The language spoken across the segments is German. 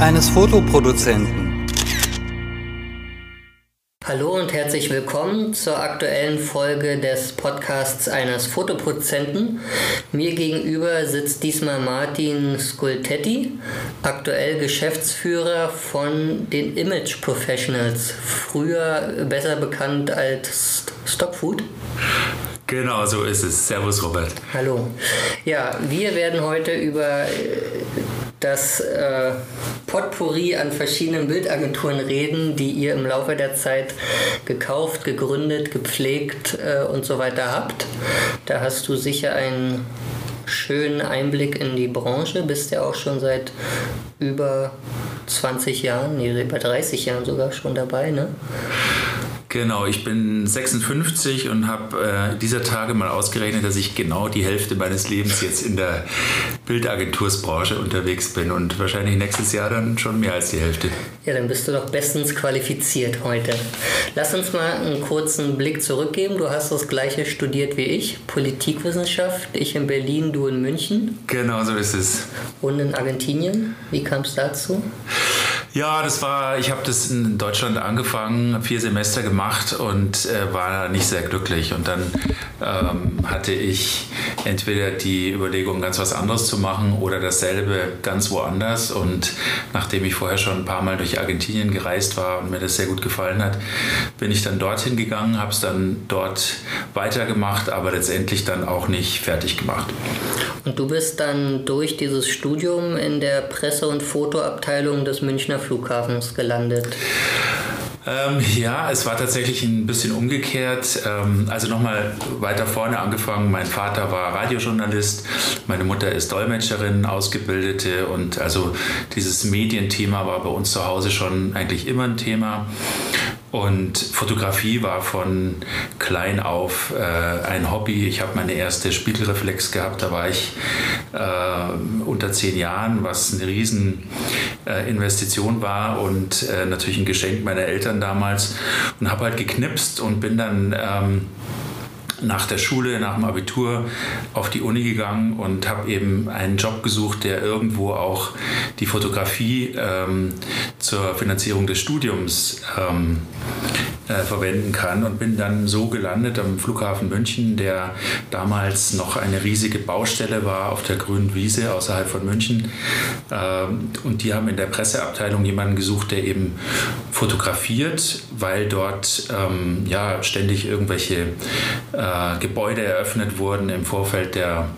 eines Fotoproduzenten. Hallo und herzlich willkommen zur aktuellen Folge des Podcasts eines Fotoproduzenten. Mir gegenüber sitzt diesmal Martin Skultetti, aktuell Geschäftsführer von den Image Professionals, früher besser bekannt als Stockfood. Genau, so ist es. Servus, Robert. Hallo. Ja, wir werden heute über das äh, Potpourri an verschiedenen Bildagenturen reden, die ihr im Laufe der Zeit gekauft, gegründet, gepflegt äh, und so weiter habt. Da hast du sicher einen schönen Einblick in die Branche, bist ja auch schon seit über 20 Jahren, nee, über 30 Jahren sogar schon dabei, ne? Genau, ich bin 56 und habe äh, dieser Tage mal ausgerechnet, dass ich genau die Hälfte meines Lebens jetzt in der Bildagentursbranche unterwegs bin und wahrscheinlich nächstes Jahr dann schon mehr als die Hälfte. Ja, dann bist du doch bestens qualifiziert heute. Lass uns mal einen kurzen Blick zurückgeben. Du hast das gleiche studiert wie ich, Politikwissenschaft. Ich in Berlin, du in München. Genau, so ist es. Und in Argentinien. Wie kam es dazu? Ja, das war, ich habe das in Deutschland angefangen, vier Semester gemacht und äh, war nicht sehr glücklich. Und dann ähm, hatte ich entweder die Überlegung, ganz was anderes zu machen oder dasselbe ganz woanders. Und nachdem ich vorher schon ein paar Mal durch Argentinien gereist war und mir das sehr gut gefallen hat, bin ich dann dorthin gegangen, habe es dann dort weitergemacht, aber letztendlich dann auch nicht fertig gemacht. Und du bist dann durch dieses Studium in der Presse- und Fotoabteilung des Münchner Flughafens gelandet? Ähm, ja, es war tatsächlich ein bisschen umgekehrt. Ähm, also nochmal weiter vorne angefangen. Mein Vater war Radiojournalist, meine Mutter ist Dolmetscherin, Ausgebildete und also dieses Medienthema war bei uns zu Hause schon eigentlich immer ein Thema. Und Fotografie war von klein auf äh, ein Hobby. Ich habe meine erste Spiegelreflex gehabt, da war ich äh, unter zehn Jahren, was eine riesen äh, war und äh, natürlich ein Geschenk meiner Eltern damals. Und habe halt geknipst und bin dann... Ähm, nach der Schule, nach dem Abitur auf die Uni gegangen und habe eben einen Job gesucht, der irgendwo auch die Fotografie ähm, zur Finanzierung des Studiums ähm, äh, verwenden kann und bin dann so gelandet am Flughafen München, der damals noch eine riesige Baustelle war auf der grünen Wiese außerhalb von München. Ähm, und die haben in der Presseabteilung jemanden gesucht, der eben fotografiert, weil dort ähm, ja ständig irgendwelche äh, Gebäude eröffnet wurden im Vorfeld der,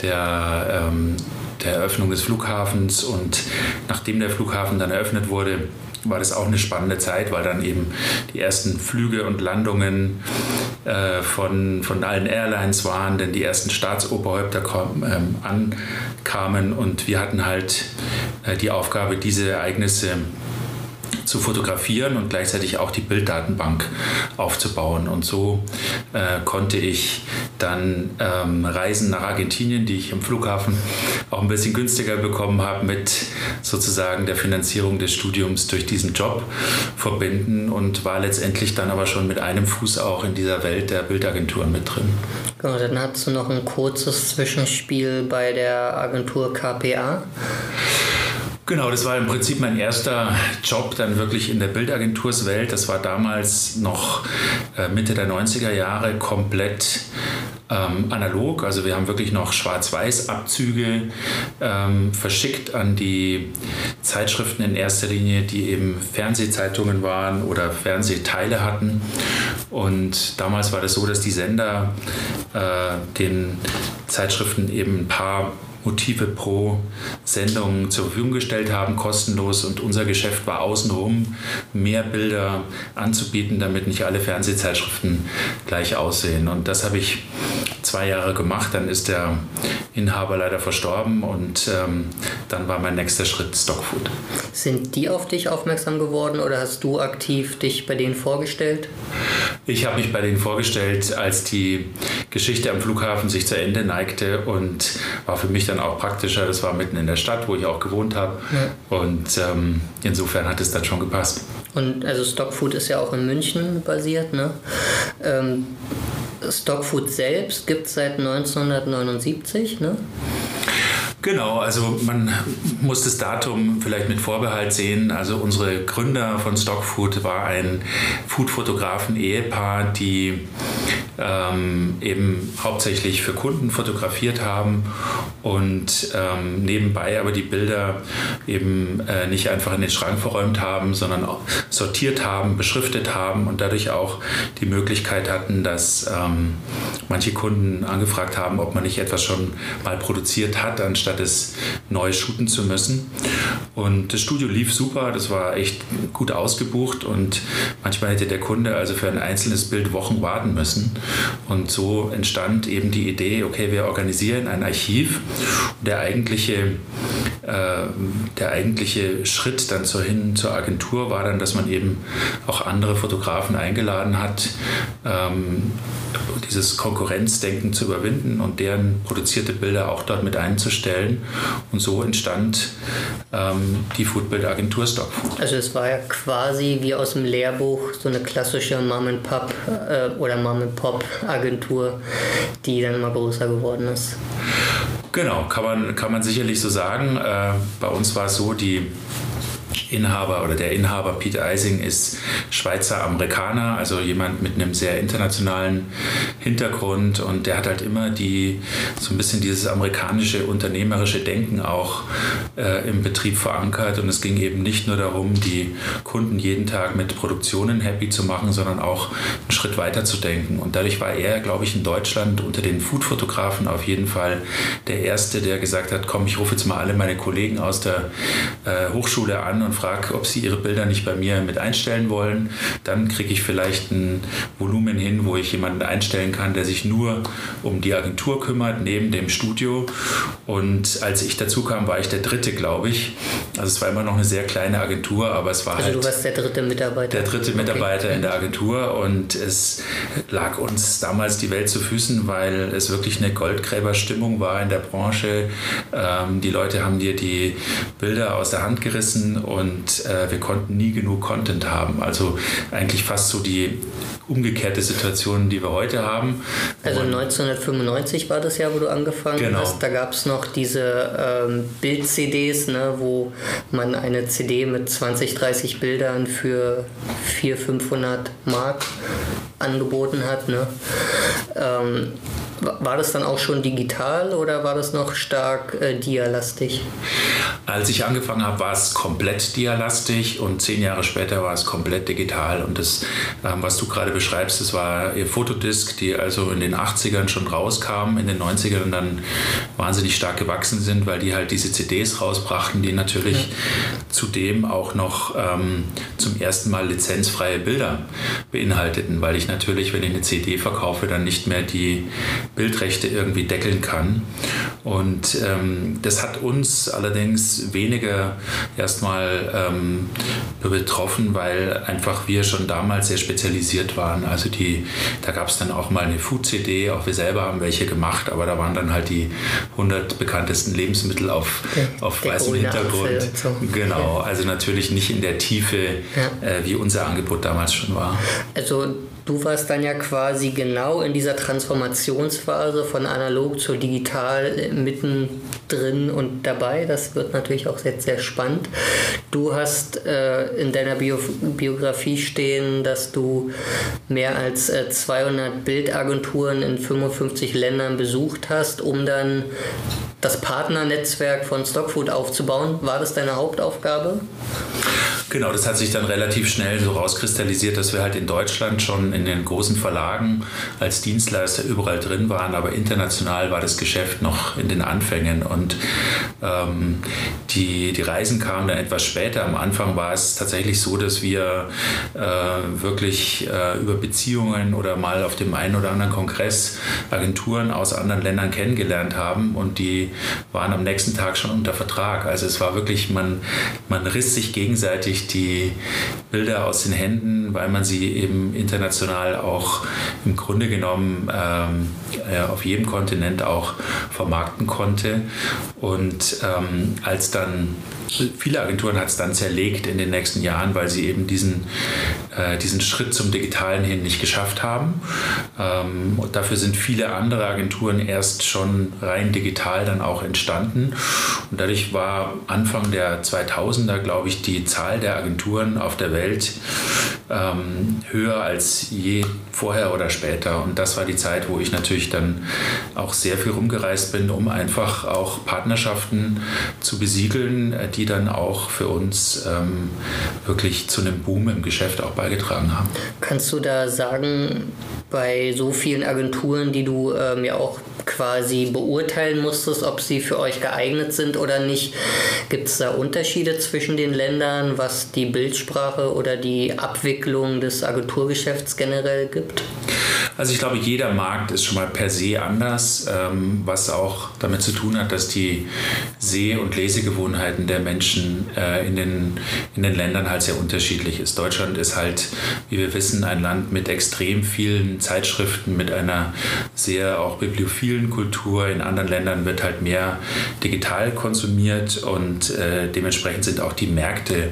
der ähm, der Eröffnung des Flughafens und nachdem der Flughafen dann eröffnet wurde, war das auch eine spannende Zeit, weil dann eben die ersten Flüge und Landungen äh, von, von allen Airlines waren, denn die ersten Staatsoberhäupter kam, ähm, ankamen und wir hatten halt äh, die Aufgabe, diese Ereignisse zu fotografieren und gleichzeitig auch die Bilddatenbank aufzubauen. Und so äh, konnte ich dann ähm, Reisen nach Argentinien, die ich im Flughafen auch ein bisschen günstiger bekommen habe, mit sozusagen der Finanzierung des Studiums durch diesen Job verbinden und war letztendlich dann aber schon mit einem Fuß auch in dieser Welt der Bildagenturen mit drin. Genau, dann hast du noch ein kurzes Zwischenspiel bei der Agentur KPA. Genau, das war im Prinzip mein erster Job dann wirklich in der Bildagenturswelt. Das war damals noch äh, Mitte der 90er Jahre komplett ähm, analog. Also wir haben wirklich noch Schwarz-Weiß-Abzüge ähm, verschickt an die Zeitschriften in erster Linie, die eben Fernsehzeitungen waren oder Fernsehteile hatten. Und damals war das so, dass die Sender äh, den Zeitschriften eben ein paar Motive pro Sendung zur Verfügung gestellt haben, kostenlos. Und unser Geschäft war außenrum, mehr Bilder anzubieten, damit nicht alle Fernsehzeitschriften gleich aussehen. Und das habe ich zwei Jahre gemacht. Dann ist der Inhaber leider verstorben und ähm, dann war mein nächster Schritt Stockfood. Sind die auf dich aufmerksam geworden oder hast du aktiv dich bei denen vorgestellt? Ich habe mich bei denen vorgestellt, als die Geschichte am Flughafen sich zu Ende neigte und war für mich dann auch praktischer. Das war mitten in der Stadt, wo ich auch gewohnt habe. Ja. Und ähm, insofern hat es dann schon gepasst. Und also Stockfood ist ja auch in München basiert. Ne? Ähm, Stockfood selbst gibt es seit 1979. Ne? Genau, also man muss das Datum vielleicht mit Vorbehalt sehen. Also unsere Gründer von Stockfood war ein Foodfotografen-Ehepaar, die ähm, eben hauptsächlich für Kunden fotografiert haben und ähm, nebenbei aber die Bilder eben äh, nicht einfach in den Schrank verräumt haben, sondern sortiert haben, beschriftet haben und dadurch auch die Möglichkeit hatten, dass ähm, manche Kunden angefragt haben, ob man nicht etwas schon mal produziert hat, anstatt es neu shooten zu müssen. Und das Studio lief super, das war echt gut ausgebucht und manchmal hätte der Kunde also für ein einzelnes Bild Wochen warten müssen. Und so entstand eben die Idee, okay, wir organisieren ein Archiv. Der eigentliche, äh, der eigentliche Schritt dann zur, hin zur Agentur war dann, dass man eben auch andere Fotografen eingeladen hat, ähm, dieses Konkurrenzdenken zu überwinden und deren produzierte Bilder auch dort mit einzustellen. Und so entstand ähm, die Foodbild-Agentur Stockfood. Also es war ja quasi wie aus dem Lehrbuch so eine klassische Mom-and-Pop äh, oder Mom-and-Pop-Agentur, die dann immer größer geworden ist. Genau, kann man, kann man sicherlich so sagen. Äh, bei uns war es so, die Inhaber oder der Inhaber Peter Eising ist Schweizer Amerikaner, also jemand mit einem sehr internationalen Hintergrund. Und der hat halt immer die so ein bisschen dieses amerikanische unternehmerische Denken auch äh, im Betrieb verankert. Und es ging eben nicht nur darum, die Kunden jeden Tag mit Produktionen happy zu machen, sondern auch einen Schritt weiter zu denken. Und dadurch war er, glaube ich, in Deutschland unter den Food-Fotografen auf jeden Fall der erste, der gesagt hat, komm, ich rufe jetzt mal alle meine Kollegen aus der äh, Hochschule an und frage, ob sie ihre Bilder nicht bei mir mit einstellen wollen. Dann kriege ich vielleicht ein Volumen hin, wo ich jemanden einstellen kann, der sich nur um die Agentur kümmert, neben dem Studio. Und als ich dazu kam, war ich der dritte, glaube ich. Also es war immer noch eine sehr kleine Agentur, aber es war also halt... du warst der dritte Mitarbeiter? Der dritte Mitarbeiter okay. in der Agentur und es lag uns damals die Welt zu Füßen, weil es wirklich eine Goldgräberstimmung war in der Branche. Ähm, die Leute haben dir die Bilder aus der Hand gerissen und und äh, wir konnten nie genug Content haben. Also eigentlich fast so die umgekehrte Situation, die wir heute haben. Also 1995 war das Jahr, wo du angefangen genau. hast. Da gab es noch diese ähm, Bild-CDs, ne, wo man eine CD mit 20, 30 Bildern für 400, 500 Mark angeboten hat. Ne? Ähm, war das dann auch schon digital oder war das noch stark äh, dialastig? Als ich angefangen habe, war es komplett dialastig und zehn Jahre später war es komplett digital. Und das, ähm, was du gerade beschreibst, das war ihr Fotodisk, die also in den 80ern schon rauskam, in den 90ern dann wahnsinnig stark gewachsen sind, weil die halt diese CDs rausbrachten, die natürlich mhm. zudem auch noch ähm, zum ersten Mal lizenzfreie Bilder beinhalteten, weil ich natürlich, wenn ich eine CD verkaufe, dann nicht mehr die Bildrechte irgendwie deckeln kann. Und ähm, das hat uns allerdings weniger erstmal ähm, betroffen, weil einfach wir schon damals sehr spezialisiert waren. Also die, da gab es dann auch mal eine Food-CD, auch wir selber haben welche gemacht, aber da waren dann halt die 100 bekanntesten Lebensmittel auf, der, auf weißem Hintergrund. So. Genau, also natürlich nicht in der Tiefe, ja. äh, wie unser Angebot damals schon war. Also Du warst dann ja quasi genau in dieser Transformationsphase von analog zu digital mittendrin und dabei. Das wird natürlich auch jetzt sehr spannend. Du hast äh, in deiner Bio Biografie stehen, dass du mehr als äh, 200 Bildagenturen in 55 Ländern besucht hast, um dann das Partnernetzwerk von Stockfood aufzubauen. War das deine Hauptaufgabe? Genau, das hat sich dann relativ schnell so rauskristallisiert, dass wir halt in Deutschland schon in den großen Verlagen als Dienstleister überall drin waren, aber international war das Geschäft noch in den Anfängen und ähm, die, die Reisen kamen dann etwas später. Am Anfang war es tatsächlich so, dass wir äh, wirklich äh, über Beziehungen oder mal auf dem einen oder anderen Kongress Agenturen aus anderen Ländern kennengelernt haben und die waren am nächsten Tag schon unter Vertrag. Also es war wirklich, man, man riss sich gegenseitig die Bilder aus den Händen, weil man sie eben international auch im Grunde genommen ähm, äh, auf jedem Kontinent auch vermarkten konnte. Und ähm, als dann viele Agenturen hat es dann zerlegt in den nächsten Jahren, weil sie eben diesen, äh, diesen Schritt zum Digitalen hin nicht geschafft haben. Ähm, dafür sind viele andere Agenturen erst schon rein digital dann auch entstanden. Und dadurch war Anfang der 2000er, glaube ich, die Zahl der Agenturen auf der Welt ähm, höher als je vorher oder später. Und das war die Zeit, wo ich natürlich dann auch sehr viel rumgereist bin, um einfach auch Partnerschaften zu besiegeln, äh, die dann auch für uns ähm, wirklich zu einem Boom im Geschäft auch beigetragen haben. Kannst du da sagen, bei so vielen Agenturen, die du ähm, ja auch quasi beurteilen musstest, ob sie für euch geeignet sind oder nicht. Gibt es da Unterschiede zwischen den Ländern, was die Bildsprache oder die Abwicklung des Agenturgeschäfts generell gibt? Also ich glaube, jeder Markt ist schon mal per se anders, ähm, was auch damit zu tun hat, dass die Seh- und Lesegewohnheiten der Menschen äh, in, den, in den Ländern halt sehr unterschiedlich ist. Deutschland ist halt, wie wir wissen, ein Land mit extrem vielen Zeitschriften, mit einer sehr auch bibliophilen Kultur. In anderen Ländern wird halt mehr digital konsumiert und äh, dementsprechend sind auch die Märkte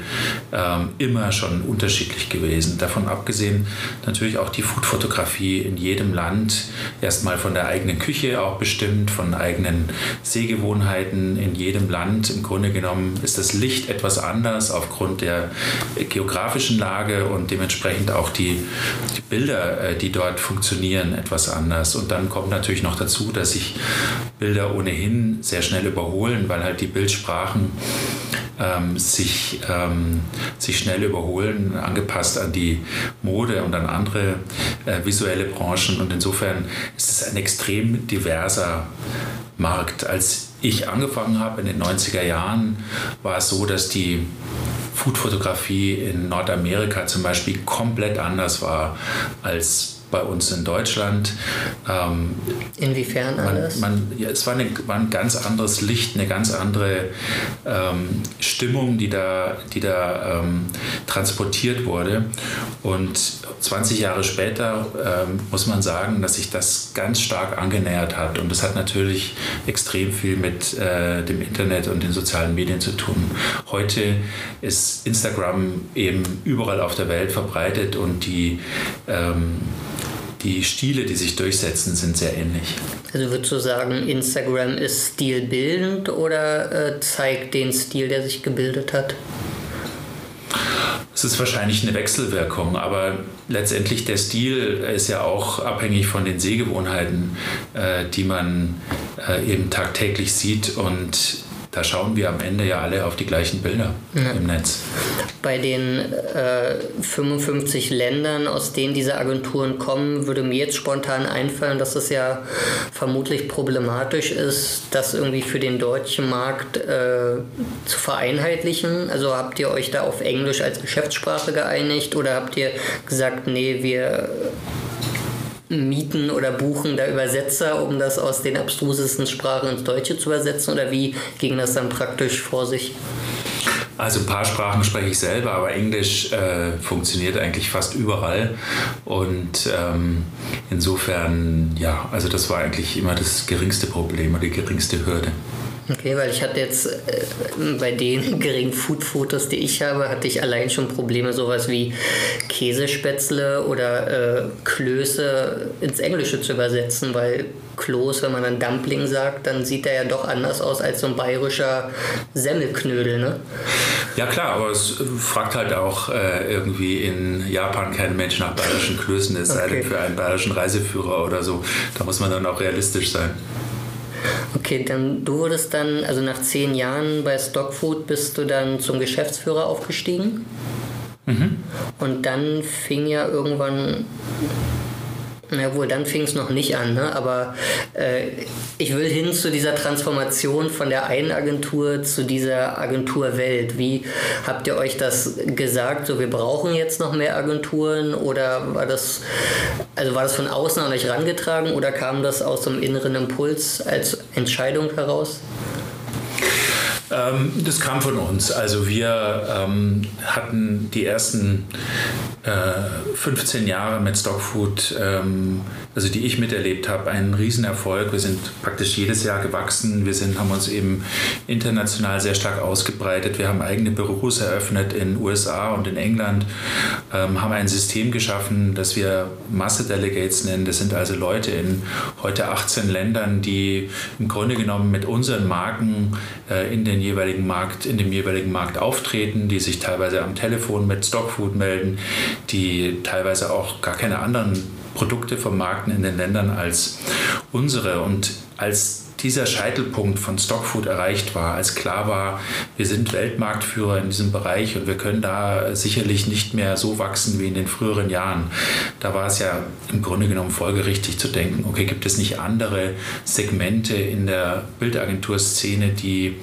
ähm, immer schon unterschiedlich gewesen. Davon abgesehen natürlich auch die Foodfotografie in jedem Land erstmal von der eigenen Küche auch bestimmt, von eigenen Sehgewohnheiten in jedem Land. Im Grunde genommen ist das Licht etwas anders aufgrund der geografischen Lage und dementsprechend auch die, die Bilder, äh, die dort funktionieren, etwas anders. Und dann kommt natürlich noch dazu, dass sich Bilder ohnehin sehr schnell überholen, weil halt die Bildsprachen ähm, sich, ähm, sich schnell überholen, angepasst an die Mode und an andere äh, visuelle Branchen. Und insofern ist es ein extrem diverser Markt. Als ich angefangen habe in den 90er Jahren, war es so, dass die Foodfotografie in Nordamerika zum Beispiel komplett anders war als bei uns in Deutschland. Ähm, Inwiefern alles? Man, man, ja, es war, eine, war, ein ganz anderes Licht, eine ganz andere ähm, Stimmung, die da, die da ähm, transportiert wurde. Und 20 Jahre später ähm, muss man sagen, dass sich das ganz stark angenähert hat. Und das hat natürlich extrem viel mit äh, dem Internet und den sozialen Medien zu tun. Heute ist Instagram eben überall auf der Welt verbreitet und die ähm, die Stile, die sich durchsetzen, sind sehr ähnlich. Also würdest du sagen, Instagram ist stilbildend oder äh, zeigt den Stil, der sich gebildet hat? Es ist wahrscheinlich eine Wechselwirkung, aber letztendlich der Stil ist ja auch abhängig von den Sehgewohnheiten, äh, die man äh, eben tagtäglich sieht und da schauen wir am Ende ja alle auf die gleichen Bilder ja. im Netz. Bei den äh, 55 Ländern, aus denen diese Agenturen kommen, würde mir jetzt spontan einfallen, dass es ja vermutlich problematisch ist, das irgendwie für den deutschen Markt äh, zu vereinheitlichen. Also habt ihr euch da auf Englisch als Geschäftssprache geeinigt oder habt ihr gesagt, nee, wir mieten oder buchen da Übersetzer, um das aus den abstrusesten Sprachen ins Deutsche zu übersetzen? Oder wie ging das dann praktisch vor sich? Also ein paar Sprachen spreche ich selber, aber Englisch äh, funktioniert eigentlich fast überall. Und ähm, insofern, ja, also das war eigentlich immer das geringste Problem oder die geringste Hürde. Okay, weil ich hatte jetzt äh, bei den geringen Food-Fotos, die ich habe, hatte ich allein schon Probleme, sowas wie Käsespätzle oder äh, Klöße ins Englische zu übersetzen, weil Kloß, wenn man dann Dumpling sagt, dann sieht er ja doch anders aus als so ein bayerischer Semmelknödel, ne? Ja klar, aber es fragt halt auch äh, irgendwie in Japan kein Mensch nach bayerischen Klößen, es okay. sei denn für einen bayerischen Reiseführer oder so. Da muss man dann auch realistisch sein. Okay, dann du wurdest dann, also nach zehn Jahren bei Stockfood bist du dann zum Geschäftsführer aufgestiegen. Mhm. Und dann fing ja irgendwann ja, wohl, dann fing es noch nicht an, ne? aber äh, ich will hin zu dieser Transformation von der einen Agentur zu dieser Agenturwelt. Wie habt ihr euch das gesagt? So, wir brauchen jetzt noch mehr Agenturen oder war das, also war das von außen an euch rangetragen oder kam das aus dem inneren Impuls als Entscheidung heraus? Ähm, das kam von uns. Also wir ähm, hatten die ersten äh, 15 Jahre mit Stockfood, ähm, also die ich miterlebt habe, ein Riesenerfolg. Wir sind praktisch jedes Jahr gewachsen. Wir sind, haben uns eben international sehr stark ausgebreitet. Wir haben eigene Büros eröffnet in USA und in England, ähm, haben ein System geschaffen, das wir Masse Delegates nennen. Das sind also Leute in heute 18 Ländern, die im Grunde genommen mit unseren Marken äh, in den jeweiligen Markt, in dem jeweiligen Markt auftreten, die sich teilweise am Telefon mit Stockfood melden, die teilweise auch gar keine anderen Produkte vermarkten in den Ländern als unsere. Und als dieser Scheitelpunkt von Stockfood erreicht war, als klar war, wir sind Weltmarktführer in diesem Bereich und wir können da sicherlich nicht mehr so wachsen wie in den früheren Jahren. Da war es ja im Grunde genommen folgerichtig zu denken, okay, gibt es nicht andere Segmente in der Bildagenturszene, die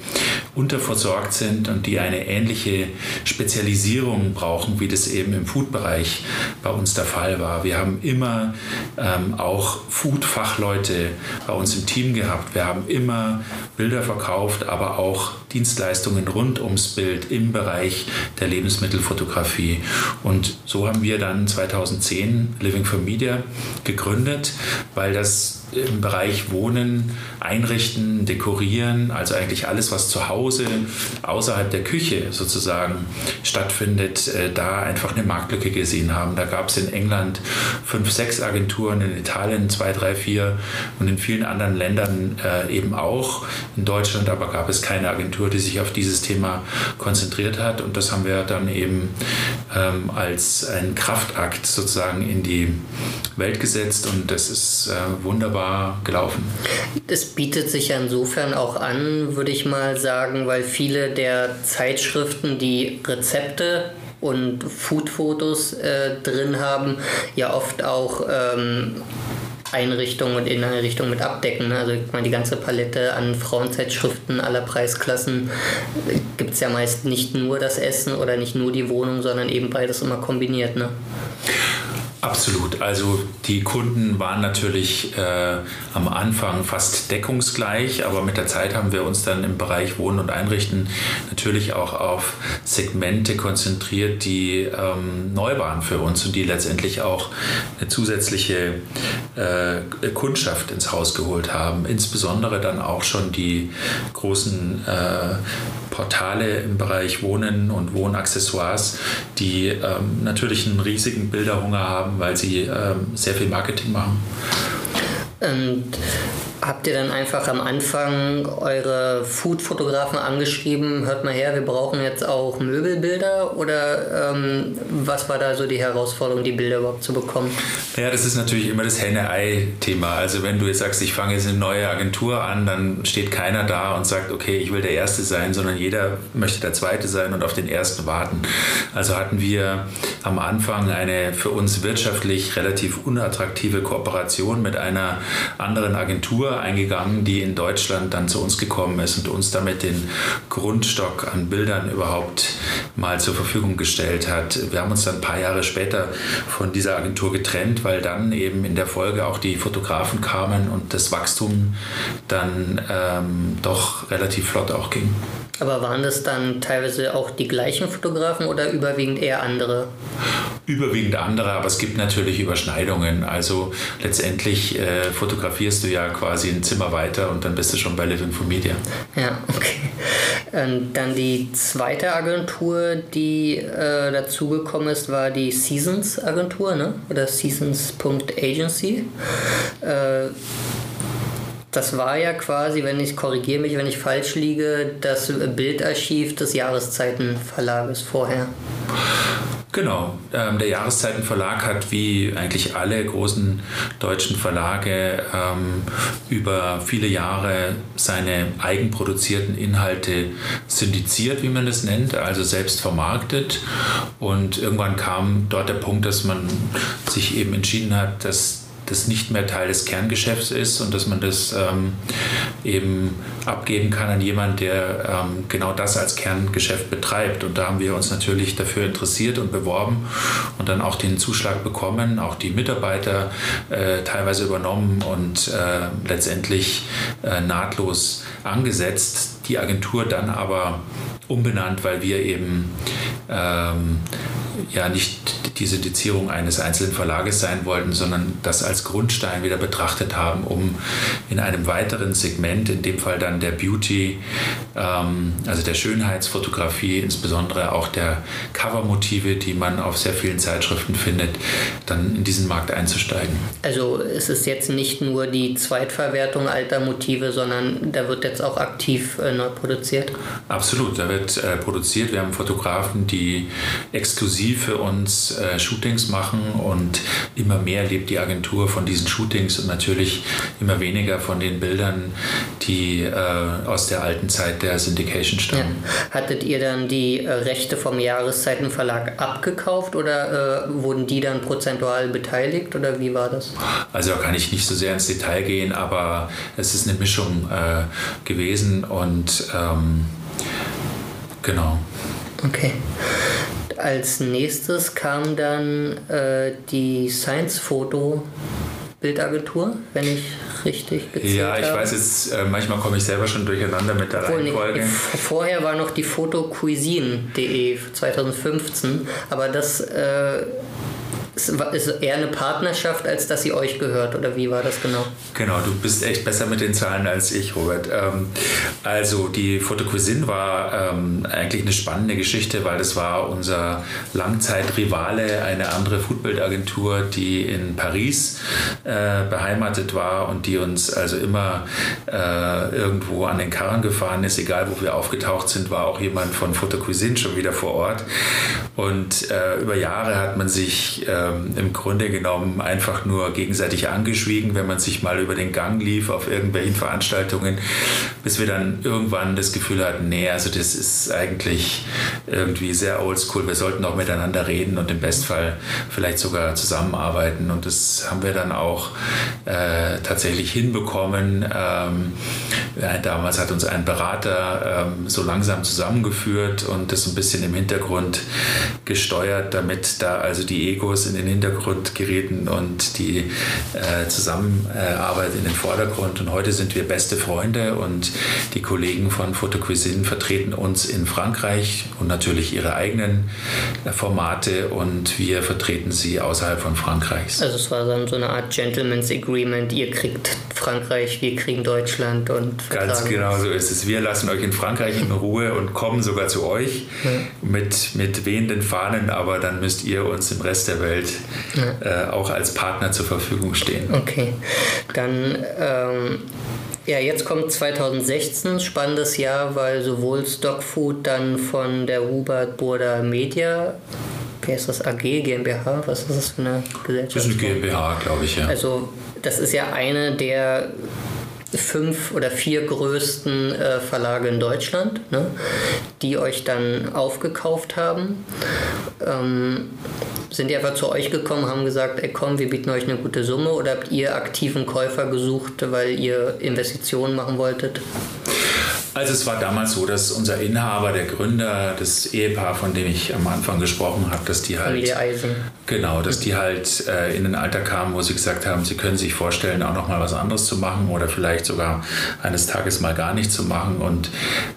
unterversorgt sind und die eine ähnliche Spezialisierung brauchen, wie das eben im Food-Bereich bei uns der Fall war. Wir haben immer ähm, auch Food-Fachleute bei uns im Team gehabt. Wir haben immer Bilder verkauft, aber auch Dienstleistungen rund ums Bild im Bereich der Lebensmittelfotografie. Und so haben wir dann 2010 Living for Media gegründet, weil das im Bereich Wohnen, Einrichten, Dekorieren, also eigentlich alles, was zu Hause außerhalb der Küche sozusagen stattfindet, äh, da einfach eine Marktlücke gesehen haben. Da gab es in England fünf, sechs Agenturen, in Italien zwei, drei, vier und in vielen anderen Ländern äh, eben auch. In Deutschland aber gab es keine Agentur, die sich auf dieses Thema konzentriert hat und das haben wir dann eben ähm, als einen Kraftakt sozusagen in die Welt gesetzt und das ist äh, wunderbar wunderbar gelaufen. Es bietet sich ja insofern auch an, würde ich mal sagen, weil viele der Zeitschriften, die Rezepte und Foodfotos äh, drin haben, ja oft auch ähm, Einrichtungen und Inneneinrichtungen mit abdecken. Ne? Also ich meine, die ganze Palette an Frauenzeitschriften aller Preisklassen gibt es ja meist nicht nur das Essen oder nicht nur die Wohnung, sondern eben beides immer kombiniert. Ne? Absolut. Also die Kunden waren natürlich äh, am Anfang fast deckungsgleich, aber mit der Zeit haben wir uns dann im Bereich Wohnen und Einrichten natürlich auch auf Segmente konzentriert, die ähm, neu waren für uns und die letztendlich auch eine zusätzliche äh, Kundschaft ins Haus geholt haben. Insbesondere dann auch schon die großen äh, Portale im Bereich Wohnen und Wohnaccessoires, die ähm, natürlich einen riesigen Bilderhunger haben, weil sie ähm, sehr viel Marketing machen. Und habt ihr dann einfach am Anfang eure Food-Fotografen angeschrieben, hört mal her, wir brauchen jetzt auch Möbelbilder oder ähm, was war da so die Herausforderung, die Bilder überhaupt zu bekommen? Ja, das ist natürlich immer das Henne-Ei-Thema. Also wenn du jetzt sagst, ich fange jetzt eine neue Agentur an, dann steht keiner da und sagt, okay, ich will der Erste sein, sondern jeder möchte der Zweite sein und auf den Ersten warten. Also hatten wir am Anfang eine für uns wirtschaftlich relativ unattraktive Kooperation mit einer anderen Agentur eingegangen, die in Deutschland dann zu uns gekommen ist und uns damit den Grundstock an Bildern überhaupt mal zur Verfügung gestellt hat. Wir haben uns dann ein paar Jahre später von dieser Agentur getrennt, weil dann eben in der Folge auch die Fotografen kamen und das Wachstum dann ähm, doch relativ flott auch ging. Aber waren das dann teilweise auch die gleichen Fotografen oder überwiegend eher andere? Überwiegend andere, aber es gibt natürlich Überschneidungen. Also letztendlich äh, fotografierst du ja quasi ein Zimmer weiter und dann bist du schon bei Living for Media. Ja, okay. Und dann die zweite Agentur, die äh, dazugekommen ist, war die Seasons Agentur, ne? oder Seasons.agency. Äh, das war ja quasi, wenn ich korrigiere mich, wenn ich falsch liege, das Bildarchiv des Jahreszeitenverlages vorher. Genau, ähm, der Jahreszeitenverlag hat wie eigentlich alle großen deutschen Verlage ähm, über viele Jahre seine eigenproduzierten Inhalte syndiziert, wie man das nennt, also selbst vermarktet. Und irgendwann kam dort der Punkt, dass man sich eben entschieden hat, dass das nicht mehr Teil des Kerngeschäfts ist und dass man das ähm, eben abgeben kann an jemanden, der ähm, genau das als Kerngeschäft betreibt. Und da haben wir uns natürlich dafür interessiert und beworben und dann auch den Zuschlag bekommen, auch die Mitarbeiter äh, teilweise übernommen und äh, letztendlich äh, nahtlos angesetzt. Die Agentur dann aber umbenannt, weil wir eben ähm, ja nicht die Syndizierung eines einzelnen Verlages sein wollten, sondern das als Grundstein wieder betrachtet haben, um in einem weiteren Segment, in dem Fall dann der Beauty, ähm, also der Schönheitsfotografie, insbesondere auch der Covermotive, die man auf sehr vielen Zeitschriften findet, dann in diesen Markt einzusteigen. Also es ist jetzt nicht nur die Zweitverwertung alter Motive, sondern da wird jetzt auch aktiv äh, neu produziert? Absolut, da wird äh, produziert. Wir haben Fotografen, die exklusiv für uns äh, Shootings machen und immer mehr lebt die Agentur von diesen Shootings und natürlich immer weniger von den Bildern, die äh, aus der alten Zeit der Syndication stammen. Ja. Hattet ihr dann die äh, Rechte vom Jahreszeitenverlag abgekauft oder äh, wurden die dann prozentual beteiligt oder wie war das? Also da kann ich nicht so sehr ins Detail gehen, aber es ist eine Mischung gewesen und ähm, genau. Okay. Als nächstes kam dann äh, die Science Photo Bildagentur, wenn ich richtig gezählt Ja, ich habe. weiß jetzt, äh, manchmal komme ich selber schon durcheinander mit der Obwohl, Reihenfolge. vorher war noch die fotocuisine.de 2015, aber das äh, ist eher eine Partnerschaft, als dass sie euch gehört, oder wie war das genau? Genau, du bist echt besser mit den Zahlen als ich, Robert. Ähm, also die Fotocuisine war ähm, eigentlich eine spannende Geschichte, weil das war unser Langzeitrivale, eine andere Foodbildagentur, die in Paris äh, beheimatet war und die uns also immer äh, irgendwo an den Karren gefahren ist. Egal, wo wir aufgetaucht sind, war auch jemand von Fotocuisine schon wieder vor Ort. Und äh, über Jahre hat man sich ähm, im Grunde genommen einfach nur gegenseitig angeschwiegen, wenn man sich mal über den Gang lief auf irgendwelchen Veranstaltungen, bis wir dann irgendwann das Gefühl hatten, nee, also das ist eigentlich irgendwie sehr oldschool. Wir sollten auch miteinander reden und im Bestfall vielleicht sogar zusammenarbeiten. Und das haben wir dann auch äh, tatsächlich hinbekommen. Ähm, damals hat uns ein Berater ähm, so langsam zusammengeführt und das ein bisschen im Hintergrund gesteuert, damit da also die Egos in den Hintergrund gerieten und die äh, Zusammenarbeit in den Vordergrund. Und heute sind wir beste Freunde und die Kollegen von Photocuisine vertreten uns in Frankreich und natürlich ihre eigenen äh, Formate und wir vertreten sie außerhalb von Frankreichs. Also es war dann so eine Art Gentleman's Agreement, ihr kriegt Frankreich, wir kriegen Deutschland und Ganz genau so ist es. Wir lassen euch in Frankreich in Ruhe und kommen sogar zu euch mit, mit wehenden Fahnen, aber dann müsst ihr uns im Rest der Welt äh, auch als Partner zur Verfügung stehen. Okay, dann ähm, ja, jetzt kommt 2016, spannendes Jahr, weil sowohl Stockfood dann von der Hubert Burda Media, wie heißt das, AG, GmbH, was ist das für eine Gesellschaft? Das ist eine GmbH, glaube ich, ja. Also das ist ja eine der fünf oder vier größten äh, Verlage in Deutschland, ne, die euch dann aufgekauft haben. Ähm, sind die einfach zu euch gekommen, haben gesagt, ey komm, wir bieten euch eine gute Summe oder habt ihr aktiven Käufer gesucht, weil ihr Investitionen machen wolltet? Also es war damals so, dass unser Inhaber, der Gründer, das Ehepaar, von dem ich am Anfang gesprochen habe, dass die halt Familie Eisen. genau, dass die halt äh, in ein Alter kamen, wo sie gesagt haben, sie können sich vorstellen, auch noch mal was anderes zu machen oder vielleicht sogar eines Tages mal gar nicht zu machen und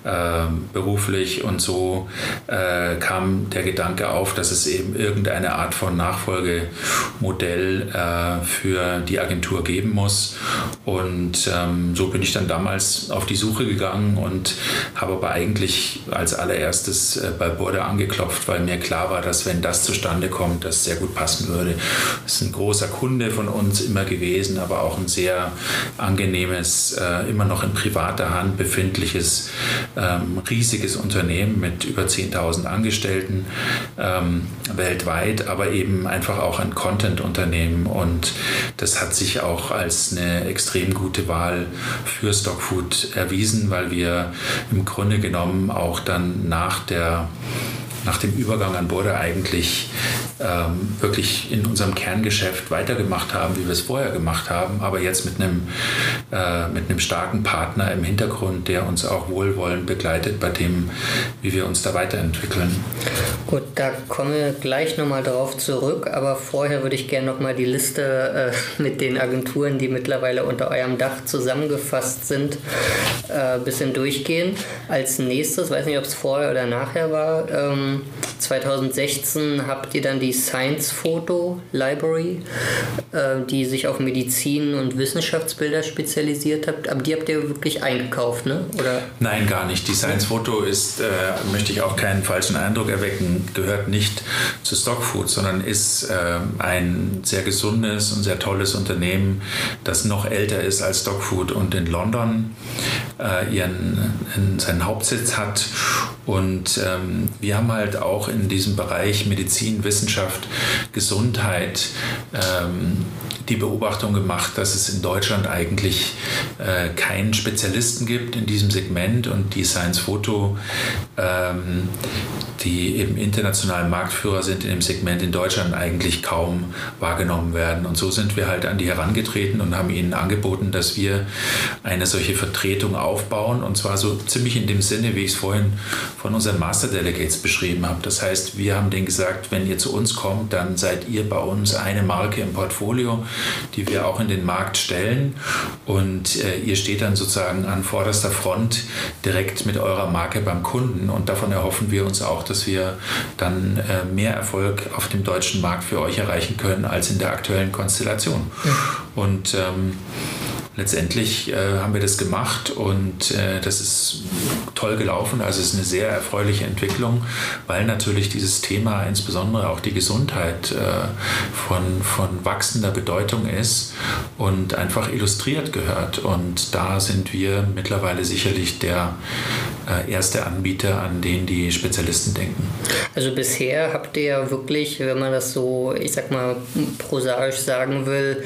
äh, beruflich und so äh, kam der Gedanke auf, dass es eben irgendeine Art von Nachfolgemodell äh, für die Agentur geben muss und ähm, so bin ich dann damals auf die Suche gegangen und habe aber eigentlich als allererstes äh, bei Borde angeklopft, weil mir klar war, dass wenn das zustande kommt, das sehr gut passen würde. Das ist ein großer Kunde von uns immer gewesen, aber auch ein sehr angenehmes, äh, immer noch in privater Hand befindliches, ähm, riesiges Unternehmen mit über 10.000 Angestellten ähm, weltweit, aber eben einfach auch ein Content-Unternehmen und das hat sich auch als eine extrem gute Wahl für Stockfood erwiesen, weil wir im Grunde genommen auch dann nach der nach dem Übergang an Border eigentlich ähm, wirklich in unserem Kerngeschäft weitergemacht haben, wie wir es vorher gemacht haben, aber jetzt mit einem, äh, mit einem starken Partner im Hintergrund, der uns auch wohlwollend begleitet bei dem, wie wir uns da weiterentwickeln. Gut, da kommen wir gleich nochmal drauf zurück, aber vorher würde ich gerne nochmal die Liste äh, mit den Agenturen, die mittlerweile unter eurem Dach zusammengefasst sind, ein äh, bisschen durchgehen. Als nächstes, weiß nicht, ob es vorher oder nachher war, ähm, 2016 habt ihr dann die Science Photo Library, äh, die sich auf Medizin und Wissenschaftsbilder spezialisiert hat. Aber die habt ihr wirklich eingekauft, ne? Oder? Nein, gar nicht. Die Science Photo ist, äh, möchte ich auch keinen falschen Eindruck erwecken, gehört nicht zu Stockfood, sondern ist äh, ein sehr gesundes und sehr tolles Unternehmen, das noch älter ist als Stockfood und in London äh, ihren, in seinen Hauptsitz hat. Und ähm, wir haben halt auch in diesem Bereich Medizin, Wissenschaft, Gesundheit ähm, die Beobachtung gemacht, dass es in Deutschland eigentlich äh, keinen Spezialisten gibt in diesem Segment und die Science Photo, ähm, die eben international Marktführer sind in dem Segment in Deutschland eigentlich kaum wahrgenommen werden. Und so sind wir halt an die herangetreten und haben ihnen angeboten, dass wir eine solche Vertretung aufbauen und zwar so ziemlich in dem Sinne, wie ich es vorhin von unseren Master Delegates beschrieben habe. Das heißt, wir haben denen gesagt, wenn ihr zu uns kommt, dann seid ihr bei uns eine Marke im Portfolio, die wir auch in den Markt stellen und äh, ihr steht dann sozusagen an vorderster Front direkt mit eurer Marke beim Kunden und davon erhoffen wir uns auch, dass wir dann äh, mehr Erfolg auf dem deutschen Markt für euch erreichen können als in der aktuellen Konstellation. Ja. Und ähm, letztendlich äh, haben wir das gemacht und äh, das ist toll gelaufen. Also es ist eine sehr erfreuliche Entwicklung, weil natürlich dieses Thema, insbesondere auch die Gesundheit, äh, von, von wachsender Bedeutung ist und einfach illustriert gehört. Und da sind wir mittlerweile sicherlich der äh, erste Anbieter, an den die Spezialisten denken. Also bisher habt ihr wirklich, wenn man das so, ich sag mal, prosaisch sagen will,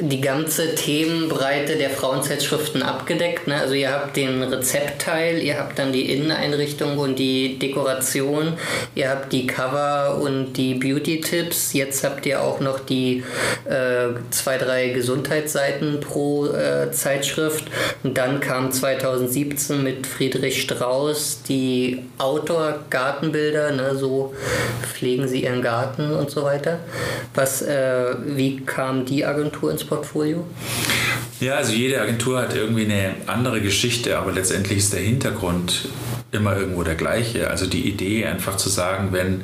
die ganze Themenbreite der Frauenzeitschriften abgedeckt. Ne? Also ihr habt den Rezeptteil, ihr habt dann die Inneneinrichtung und die Dekoration, ihr habt die Cover und die Beauty-Tipps. Jetzt habt ihr auch noch die äh, zwei, drei Gesundheitsseiten pro äh, Zeitschrift. Und dann kam 2017 mit Friedrich Strauss die Outdoor-Gartenbilder, ne? so pflegen sie ihren Garten und so weiter. Was, äh, wie kam die Agentur Agentur ins Portfolio? Ja, also jede Agentur hat irgendwie eine andere Geschichte, aber letztendlich ist der Hintergrund immer irgendwo der gleiche. Also die Idee einfach zu sagen, wenn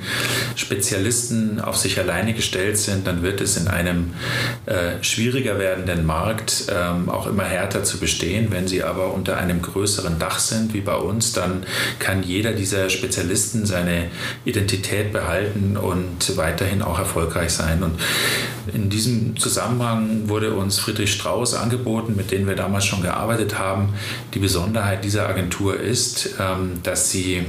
Spezialisten auf sich alleine gestellt sind, dann wird es in einem äh, schwieriger werdenden Markt ähm, auch immer härter zu bestehen. Wenn sie aber unter einem größeren Dach sind, wie bei uns, dann kann jeder dieser Spezialisten seine Identität behalten und weiterhin auch erfolgreich sein. Und in diesem Zusammenhang wurde uns Friedrich Strauß angeboten, mit dem wir damals schon gearbeitet haben. Die Besonderheit dieser Agentur ist, ähm, dass sie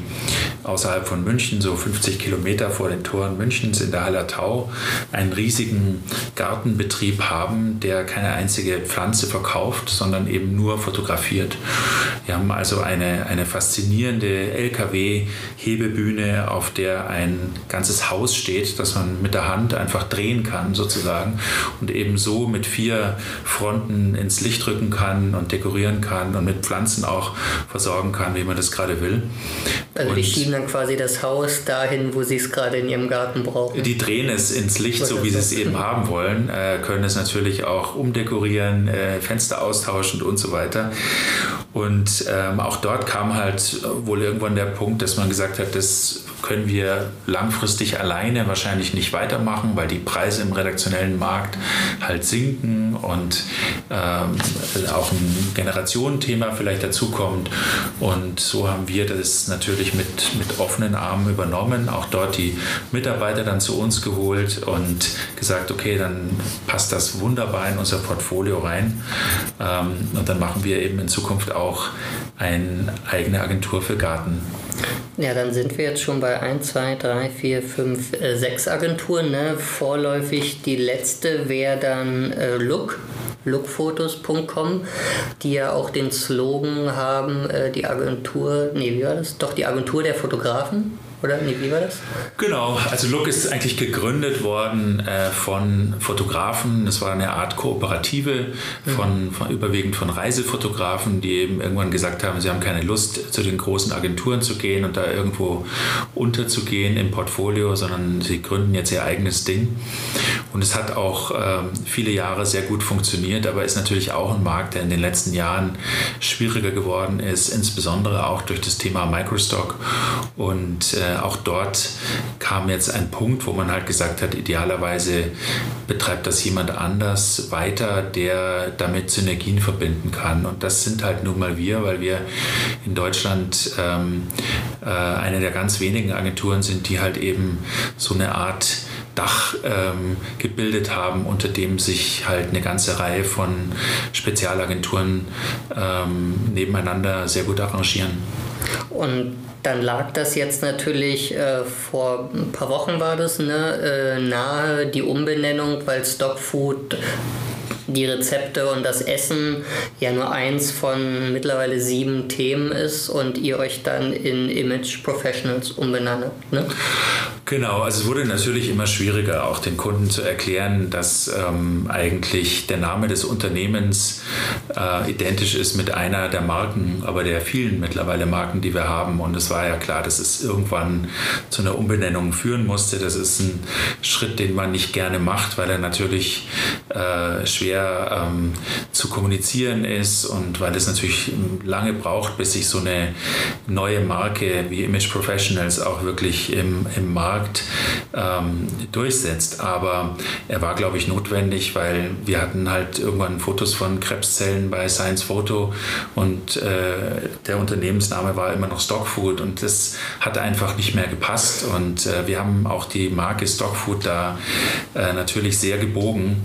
außerhalb von München, so 50 Kilometer vor den Toren Münchens in der Hallertau, einen riesigen Gartenbetrieb haben, der keine einzige Pflanze verkauft, sondern eben nur fotografiert. Wir haben also eine, eine faszinierende LKW-Hebebühne, auf der ein ganzes Haus steht, das man mit der Hand einfach drehen kann sozusagen und eben so mit vier Fronten ins Licht rücken kann und dekorieren kann und mit Pflanzen auch versorgen kann, wie man das gerade will. Also die schieben dann quasi das Haus dahin, wo sie es gerade in ihrem Garten brauchen. Die drehen es ins Licht, so wie sie es eben haben wollen, äh, können es natürlich auch umdekorieren, äh, Fenster austauschen und so weiter. Und ähm, auch dort kam halt wohl irgendwann der Punkt, dass man gesagt hat, das können wir langfristig alleine wahrscheinlich nicht weitermachen, weil die Preise im redaktionellen Markt halt sinken und ähm, auch ein Generationenthema vielleicht dazukommt. Und so haben wir das natürlich mit, mit offenen Armen übernommen, auch dort die Mitarbeiter dann zu uns geholt und gesagt, okay, dann passt das wunderbar in unser Portfolio rein. Ähm, und dann machen wir eben in Zukunft auch eine eigene Agentur für Garten. Ja, dann sind wir jetzt schon bei 1, 2, 3, 4, 5, 6 Agenturen. Ne? Vorläufig die letzte wäre dann äh, Look lookfotos.com, die ja auch den Slogan haben, äh, die Agentur, nee, wie war das? Doch, die Agentur der Fotografen oder? Nee, wie war das? Genau, also Look ist eigentlich gegründet worden äh, von Fotografen. Das war eine Art Kooperative von, von, überwiegend von Reisefotografen, die eben irgendwann gesagt haben, sie haben keine Lust, zu den großen Agenturen zu gehen und da irgendwo unterzugehen im Portfolio, sondern sie gründen jetzt ihr eigenes Ding. Und es hat auch ähm, viele Jahre sehr gut funktioniert, aber ist natürlich auch ein Markt, der in den letzten Jahren schwieriger geworden ist, insbesondere auch durch das Thema Microstock und äh, äh, auch dort kam jetzt ein Punkt, wo man halt gesagt hat, idealerweise betreibt das jemand anders weiter, der damit Synergien verbinden kann. Und das sind halt nun mal wir, weil wir in Deutschland ähm, äh, eine der ganz wenigen Agenturen sind, die halt eben so eine Art Dach ähm, gebildet haben, unter dem sich halt eine ganze Reihe von Spezialagenturen ähm, nebeneinander sehr gut arrangieren. Und dann lag das jetzt natürlich äh, vor ein paar Wochen war das ne, äh, nahe die Umbenennung, weil Stockfood die Rezepte und das Essen ja nur eins von mittlerweile sieben Themen ist und ihr euch dann in Image Professionals umbenannt. Ne? Genau, also es wurde natürlich immer schwieriger, auch den Kunden zu erklären, dass ähm, eigentlich der Name des Unternehmens äh, identisch ist mit einer der Marken, aber der vielen mittlerweile Marken, die wir haben. Und es war ja klar, dass es irgendwann zu einer Umbenennung führen musste. Das ist ein Schritt, den man nicht gerne macht, weil er natürlich äh, schwer ähm, zu kommunizieren ist und weil es natürlich lange braucht, bis sich so eine neue Marke wie Image Professionals auch wirklich im, im Markt ähm, durchsetzt. Aber er war, glaube ich, notwendig, weil wir hatten halt irgendwann Fotos von Krebszellen bei Science Photo und äh, der Unternehmensname war immer noch Stockfood und das hat einfach nicht mehr gepasst. Und äh, wir haben auch die Marke Stockfood da äh, natürlich sehr gebogen,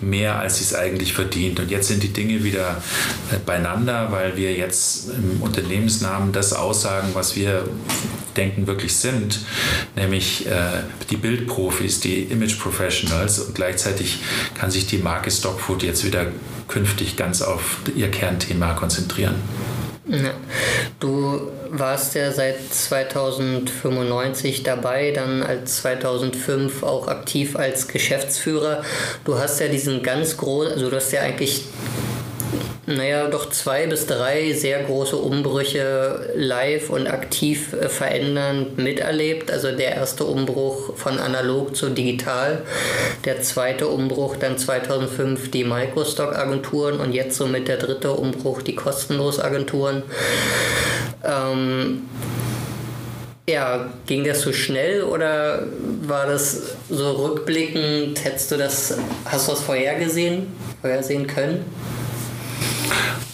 mehr als sie es eigentlich verdient. Und jetzt sind die Dinge wieder äh, beieinander, weil wir jetzt im Unternehmensnamen das aussagen, was wir denken wirklich sind, nämlich äh, die Bildprofis, die Image Professionals und gleichzeitig kann sich die Marke Stockfood jetzt wieder künftig ganz auf ihr Kernthema konzentrieren. Ja. Du warst ja seit 2095 dabei, dann als 2005 auch aktiv als Geschäftsführer. Du hast ja diesen ganz großen, also du hast ja eigentlich naja, doch zwei bis drei sehr große Umbrüche live und aktiv äh, verändernd miterlebt. Also der erste Umbruch von analog zu digital, der zweite Umbruch dann 2005 die Microstock-Agenturen und jetzt somit der dritte Umbruch die Kostenlos-Agenturen. Ähm, ja, ging das so schnell oder war das so rückblickend? Hättest du das, hast du das vorhergesehen, vorhersehen können?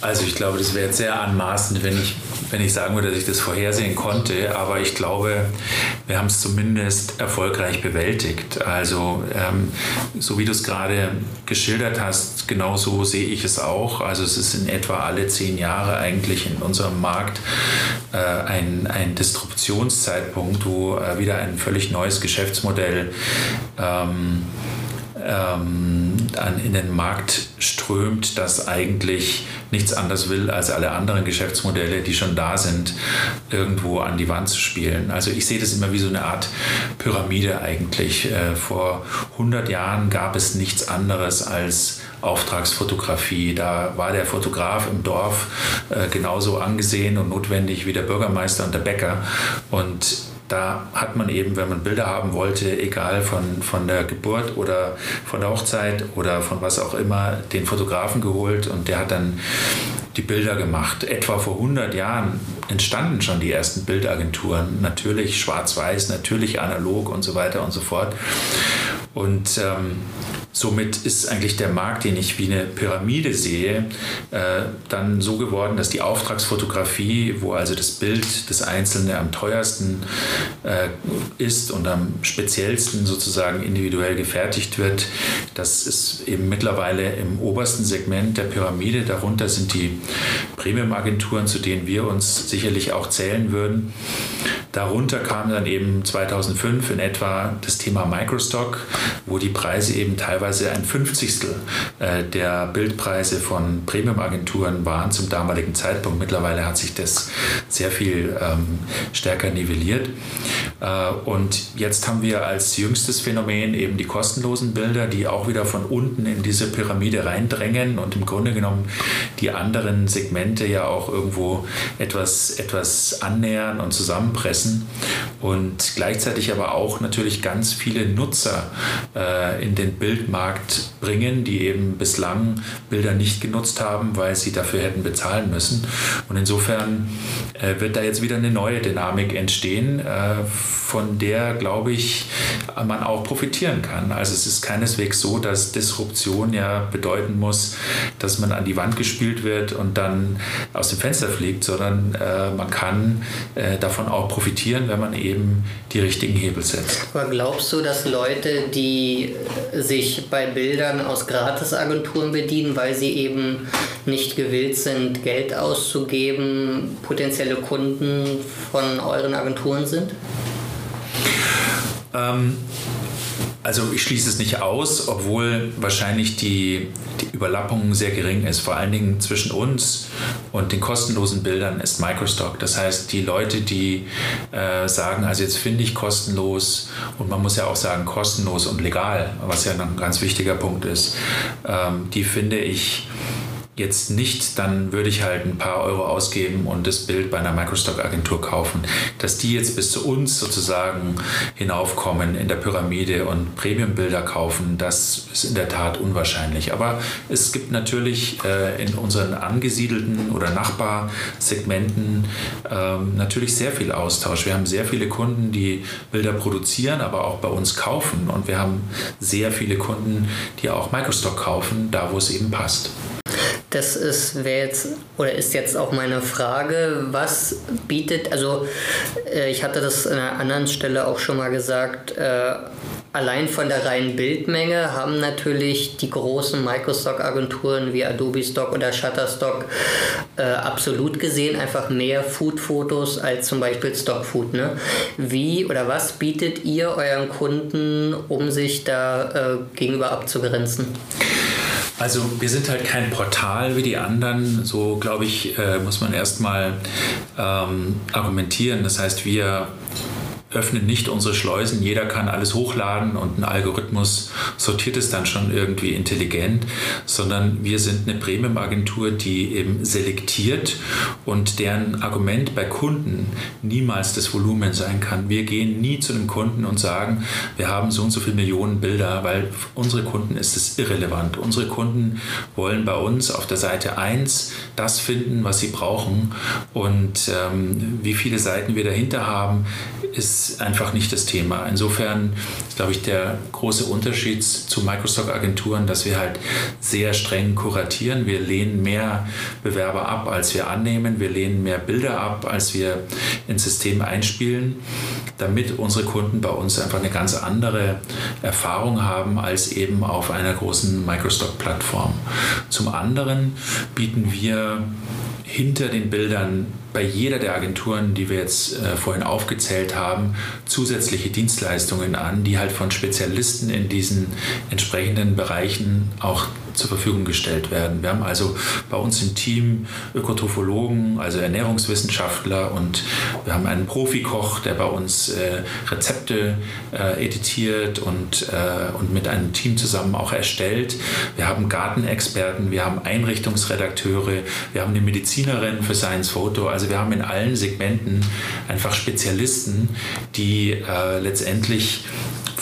Also ich glaube, das wäre jetzt sehr anmaßend, wenn ich, wenn ich sagen würde, dass ich das vorhersehen konnte. Aber ich glaube, wir haben es zumindest erfolgreich bewältigt. Also ähm, so wie du es gerade geschildert hast, genau so sehe ich es auch. Also es ist in etwa alle zehn Jahre eigentlich in unserem Markt äh, ein, ein Distributionszeitpunkt, wo äh, wieder ein völlig neues Geschäftsmodell ähm, ähm, an, in den Markt strömt, das eigentlich nichts anderes will, als alle anderen Geschäftsmodelle, die schon da sind, irgendwo an die Wand zu spielen. Also ich sehe das immer wie so eine Art Pyramide eigentlich. Äh, vor 100 Jahren gab es nichts anderes als Auftragsfotografie. Da war der Fotograf im Dorf äh, genauso angesehen und notwendig wie der Bürgermeister und der Bäcker. Und da hat man eben, wenn man Bilder haben wollte, egal von, von der Geburt oder von der Hochzeit oder von was auch immer, den Fotografen geholt und der hat dann die Bilder gemacht. Etwa vor 100 Jahren entstanden schon die ersten Bildagenturen. Natürlich schwarz-weiß, natürlich analog und so weiter und so fort. Und ähm, Somit ist eigentlich der Markt, den ich wie eine Pyramide sehe, äh, dann so geworden, dass die Auftragsfotografie, wo also das Bild des Einzelnen am teuersten äh, ist und am speziellsten sozusagen individuell gefertigt wird, das ist eben mittlerweile im obersten Segment der Pyramide. Darunter sind die Premium-Agenturen, zu denen wir uns sicherlich auch zählen würden. Darunter kam dann eben 2005 in etwa das Thema Microstock, wo die Preise eben teilweise ein Fünfzigstel äh, der Bildpreise von Premium-Agenturen waren zum damaligen Zeitpunkt. Mittlerweile hat sich das sehr viel ähm, stärker nivelliert. Äh, und jetzt haben wir als jüngstes Phänomen eben die kostenlosen Bilder, die auch wieder von unten in diese Pyramide reindrängen und im Grunde genommen die anderen Segmente ja auch irgendwo etwas, etwas annähern und zusammenpressen und gleichzeitig aber auch natürlich ganz viele Nutzer äh, in den Bildmarkt bringen, die eben bislang Bilder nicht genutzt haben, weil sie dafür hätten bezahlen müssen. Und insofern äh, wird da jetzt wieder eine neue Dynamik entstehen, äh, von der, glaube ich, man auch profitieren kann. Also es ist keineswegs so, dass Disruption ja bedeuten muss, dass man an die Wand gespielt wird und dann aus dem Fenster fliegt, sondern äh, man kann äh, davon auch profitieren, wenn man eben die richtigen Hebel setzt. Aber glaubst du, dass Leute, die sich bei Bildern aus Gratisagenturen bedienen, weil sie eben nicht gewillt sind, Geld auszugeben, potenzielle Kunden von euren Agenturen sind? Ähm, also ich schließe es nicht aus, obwohl wahrscheinlich die, die Überlappung sehr gering ist. Vor allen Dingen zwischen uns und den kostenlosen Bildern ist Microstock. Das heißt, die Leute, die äh, sagen, also jetzt finde ich kostenlos und man muss ja auch sagen kostenlos und legal, was ja ein ganz wichtiger Punkt ist, ähm, die finde ich jetzt nicht, dann würde ich halt ein paar Euro ausgeben und das Bild bei einer Microstock-Agentur kaufen. Dass die jetzt bis zu uns sozusagen hinaufkommen in der Pyramide und Premium-Bilder kaufen, das ist in der Tat unwahrscheinlich. Aber es gibt natürlich äh, in unseren angesiedelten oder Nachbarsegmenten äh, natürlich sehr viel Austausch. Wir haben sehr viele Kunden, die Bilder produzieren, aber auch bei uns kaufen. Und wir haben sehr viele Kunden, die auch Microstock kaufen, da wo es eben passt. Das ist, jetzt oder ist jetzt auch meine Frage, was bietet, also äh, ich hatte das an einer anderen Stelle auch schon mal gesagt, äh, allein von der reinen Bildmenge haben natürlich die großen Microstock-Agenturen wie Adobe Stock oder Shutterstock äh, absolut gesehen einfach mehr Food-Fotos als zum Beispiel Stockfood. Ne? Wie oder was bietet ihr euren Kunden, um sich da äh, gegenüber abzugrenzen? Also wir sind halt kein Portal wie die anderen. So glaube ich, äh, muss man erstmal ähm, argumentieren. Das heißt, wir öffnen nicht unsere Schleusen, jeder kann alles hochladen und ein Algorithmus sortiert es dann schon irgendwie intelligent, sondern wir sind eine Premium-Agentur, die eben selektiert und deren Argument bei Kunden niemals das Volumen sein kann. Wir gehen nie zu einem Kunden und sagen, wir haben so und so viele Millionen Bilder, weil unsere Kunden ist es irrelevant. Unsere Kunden wollen bei uns auf der Seite 1 das finden, was sie brauchen und ähm, wie viele Seiten wir dahinter haben, ist einfach nicht das Thema. Insofern ist, glaube ich, der große Unterschied zu Microsoft-Agenturen, dass wir halt sehr streng kuratieren. Wir lehnen mehr Bewerber ab, als wir annehmen. Wir lehnen mehr Bilder ab, als wir ins System einspielen, damit unsere Kunden bei uns einfach eine ganz andere Erfahrung haben als eben auf einer großen Microstock-Plattform. Zum anderen bieten wir hinter den Bildern bei jeder der Agenturen, die wir jetzt äh, vorhin aufgezählt haben, zusätzliche Dienstleistungen an, die halt von Spezialisten in diesen entsprechenden Bereichen auch zur Verfügung gestellt werden. Wir haben also bei uns im Team Ökotrophologen, also Ernährungswissenschaftler und wir haben einen Profikoch, der bei uns äh, Rezepte äh, editiert und, äh, und mit einem Team zusammen auch erstellt. Wir haben Gartenexperten, wir haben Einrichtungsredakteure, wir haben eine Medizinerin für Science Photo. Also wir haben in allen Segmenten einfach Spezialisten, die äh, letztendlich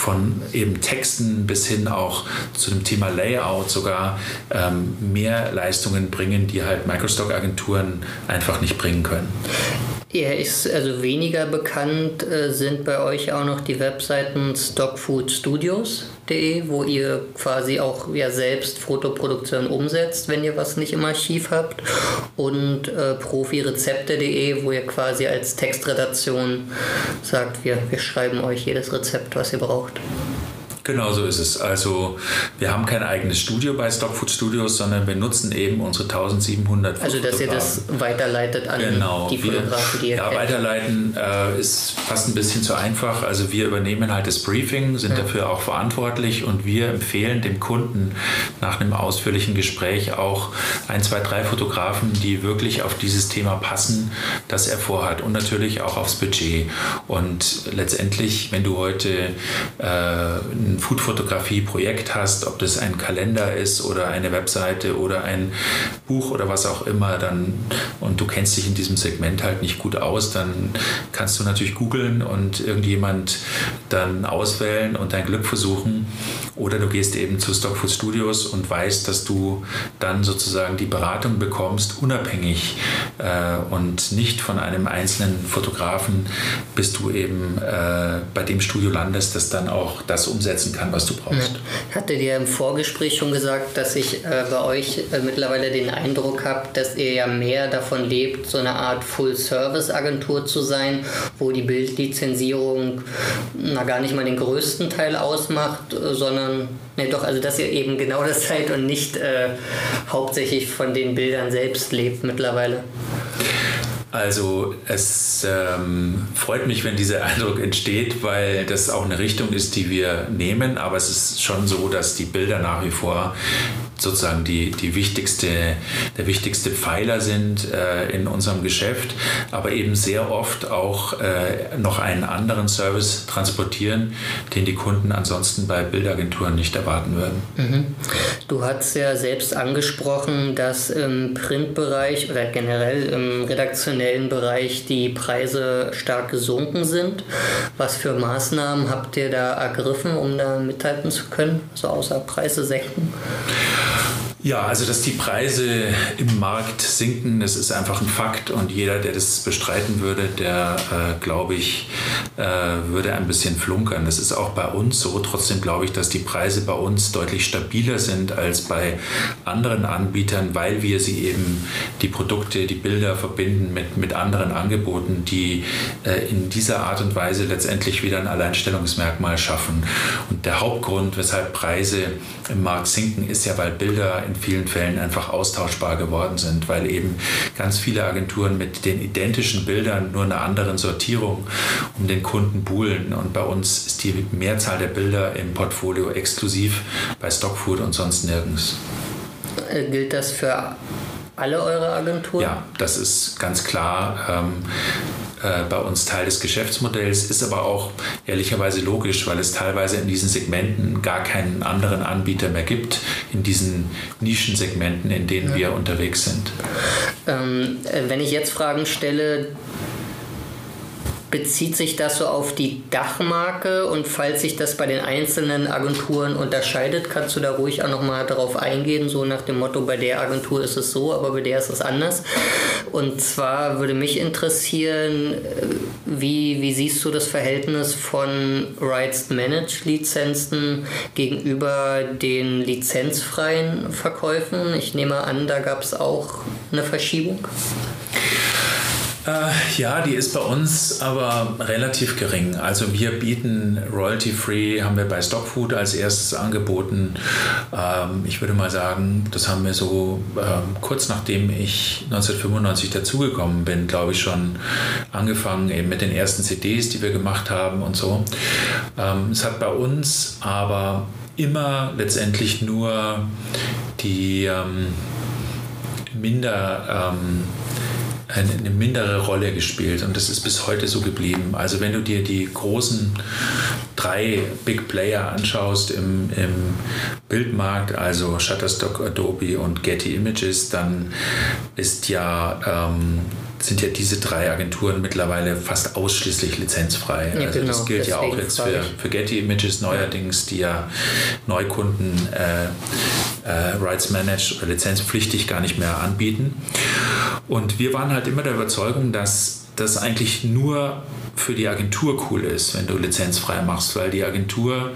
von eben Texten bis hin auch zu dem Thema Layout sogar ähm, mehr Leistungen bringen, die halt Microstock-Agenturen einfach nicht bringen können. Er ist also weniger bekannt, äh, sind bei euch auch noch die Webseiten stockfoodstudios.de, wo ihr quasi auch ja selbst Fotoproduktion umsetzt, wenn ihr was nicht im Archiv habt, und äh, profirezepte.de, wo ihr quasi als Textredaktion sagt, wir, wir schreiben euch jedes Rezept, was ihr braucht. Genau so ist es. Also wir haben kein eigenes Studio bei Stockfood Studios, sondern wir nutzen eben unsere 1700 Also dass ihr das weiterleitet an genau, die Fotografen, die ihr Ja, kennt. weiterleiten äh, ist fast ein bisschen zu einfach. Also wir übernehmen halt das Briefing, sind ja. dafür auch verantwortlich und wir empfehlen dem Kunden nach einem ausführlichen Gespräch auch ein, zwei, drei Fotografen, die wirklich auf dieses Thema passen, das er vorhat und natürlich auch aufs Budget. Und letztendlich, wenn du heute äh, ein Foodfotografie-Projekt hast, ob das ein Kalender ist oder eine Webseite oder ein Buch oder was auch immer, dann und du kennst dich in diesem Segment halt nicht gut aus, dann kannst du natürlich googeln und irgendjemand dann auswählen und dein Glück versuchen. Oder du gehst eben zu Stockfood Studios und weißt, dass du dann sozusagen die Beratung bekommst, unabhängig äh, und nicht von einem einzelnen Fotografen, bis du eben äh, bei dem Studio landest, das dann auch das umsetzen kann, was du brauchst. Ich hatte dir im Vorgespräch schon gesagt, dass ich äh, bei euch äh, mittlerweile den Eindruck habe, dass ihr ja mehr davon lebt, so eine Art Full-Service-Agentur zu sein, wo die Bildlizenzierung na, gar nicht mal den größten Teil ausmacht, äh, sondern ne, doch, also dass ihr eben genau das seid und nicht äh, hauptsächlich von den Bildern selbst lebt mittlerweile. Also es ähm, freut mich, wenn dieser Eindruck entsteht, weil das auch eine Richtung ist, die wir nehmen. Aber es ist schon so, dass die Bilder nach wie vor sozusagen die, die wichtigste, der wichtigste Pfeiler sind äh, in unserem Geschäft, aber eben sehr oft auch äh, noch einen anderen Service transportieren, den die Kunden ansonsten bei Bildagenturen nicht erwarten würden. Mhm. Du hast ja selbst angesprochen, dass im Printbereich oder generell im redaktionellen Bereich die Preise stark gesunken sind. Was für Maßnahmen habt ihr da ergriffen, um da mithalten zu können? Also außer Preise senken? Ja, also dass die Preise im Markt sinken, das ist einfach ein Fakt und jeder, der das bestreiten würde, der, äh, glaube ich, äh, würde ein bisschen flunkern. Das ist auch bei uns so. Trotzdem glaube ich, dass die Preise bei uns deutlich stabiler sind als bei anderen Anbietern, weil wir sie eben die Produkte, die Bilder verbinden mit, mit anderen Angeboten, die äh, in dieser Art und Weise letztendlich wieder ein Alleinstellungsmerkmal schaffen. Und der Hauptgrund, weshalb Preise im Markt sinken, ist ja, weil Bilder in in vielen Fällen einfach austauschbar geworden sind, weil eben ganz viele Agenturen mit den identischen Bildern nur einer anderen Sortierung um den Kunden buhlen. Und bei uns ist die Mehrzahl der Bilder im Portfolio exklusiv bei Stockfood und sonst nirgends. Äh, gilt das für alle eure Agenturen? Ja, das ist ganz klar. Ähm, äh, bei uns Teil des Geschäftsmodells, ist aber auch ehrlicherweise logisch, weil es teilweise in diesen Segmenten gar keinen anderen Anbieter mehr gibt, in diesen Nischensegmenten, in denen ja. wir unterwegs sind. Ähm, äh, wenn ich jetzt Fragen stelle, bezieht sich das so auf die Dachmarke und falls sich das bei den einzelnen Agenturen unterscheidet, kannst du da ruhig auch nochmal darauf eingehen, so nach dem Motto, bei der Agentur ist es so, aber bei der ist es anders. Und zwar würde mich interessieren, wie, wie siehst du das Verhältnis von Rights Managed Lizenzen gegenüber den lizenzfreien Verkäufen? Ich nehme an, da gab es auch eine Verschiebung. Äh, ja, die ist bei uns aber relativ gering. Also wir bieten Royalty-Free, haben wir bei Stockfood als erstes angeboten. Ähm, ich würde mal sagen, das haben wir so ähm, kurz nachdem ich 1995 dazugekommen bin, glaube ich, schon angefangen eben mit den ersten CDs, die wir gemacht haben und so. Ähm, es hat bei uns aber immer letztendlich nur die ähm, minder ähm, eine, mindere Rolle gespielt und das ist bis heute so geblieben. Also wenn du dir die großen drei Big Player anschaust im, im Bildmarkt, also Shutterstock, Adobe und Getty Images, dann ist ja ähm, sind ja diese drei Agenturen mittlerweile fast ausschließlich lizenzfrei. Ja, also genau, das gilt ja auch jetzt für, für Getty Images neuerdings, die ja Neukunden äh, äh, Rights Managed oder lizenzpflichtig gar nicht mehr anbieten. Und wir waren halt immer der Überzeugung, dass das eigentlich nur für die Agentur cool ist, wenn du lizenzfrei machst, weil die Agentur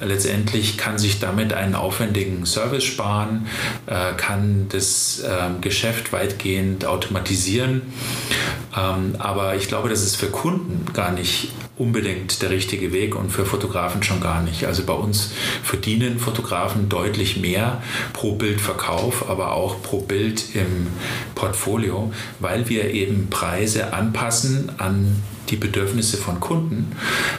letztendlich kann sich damit einen aufwendigen Service sparen, äh, kann das ähm, Geschäft weitgehend automatisieren. Ähm, aber ich glaube, das ist für Kunden gar nicht unbedingt der richtige Weg und für Fotografen schon gar nicht. Also bei uns verdienen Fotografen deutlich mehr pro Bildverkauf, aber auch pro Bild im Portfolio, weil wir eben Preise anpassen an die Bedürfnisse von Kunden,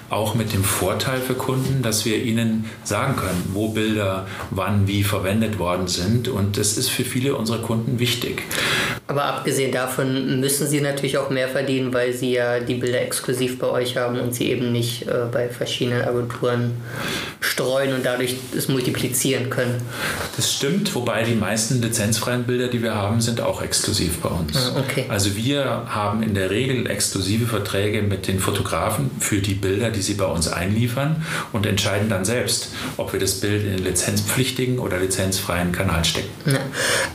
auch mit dem Vorteil für Kunden, dass wir ihnen sagen können, wo Bilder wann wie verwendet worden sind. Und das ist für viele unserer Kunden wichtig. Aber abgesehen davon müssen sie natürlich auch mehr verdienen, weil sie ja die Bilder exklusiv bei euch haben und sie eben nicht äh, bei verschiedenen Agenturen streuen und dadurch es multiplizieren können. Das stimmt, wobei die meisten lizenzfreien Bilder, die wir haben, sind auch exklusiv bei uns. Ah, okay. Also wir haben in der Regel exklusive Verträge mit den Fotografen für die Bilder, die sie bei uns einliefern und entscheiden dann selbst, ob wir das Bild in lizenzpflichtigen oder lizenzfreien Kanal stecken.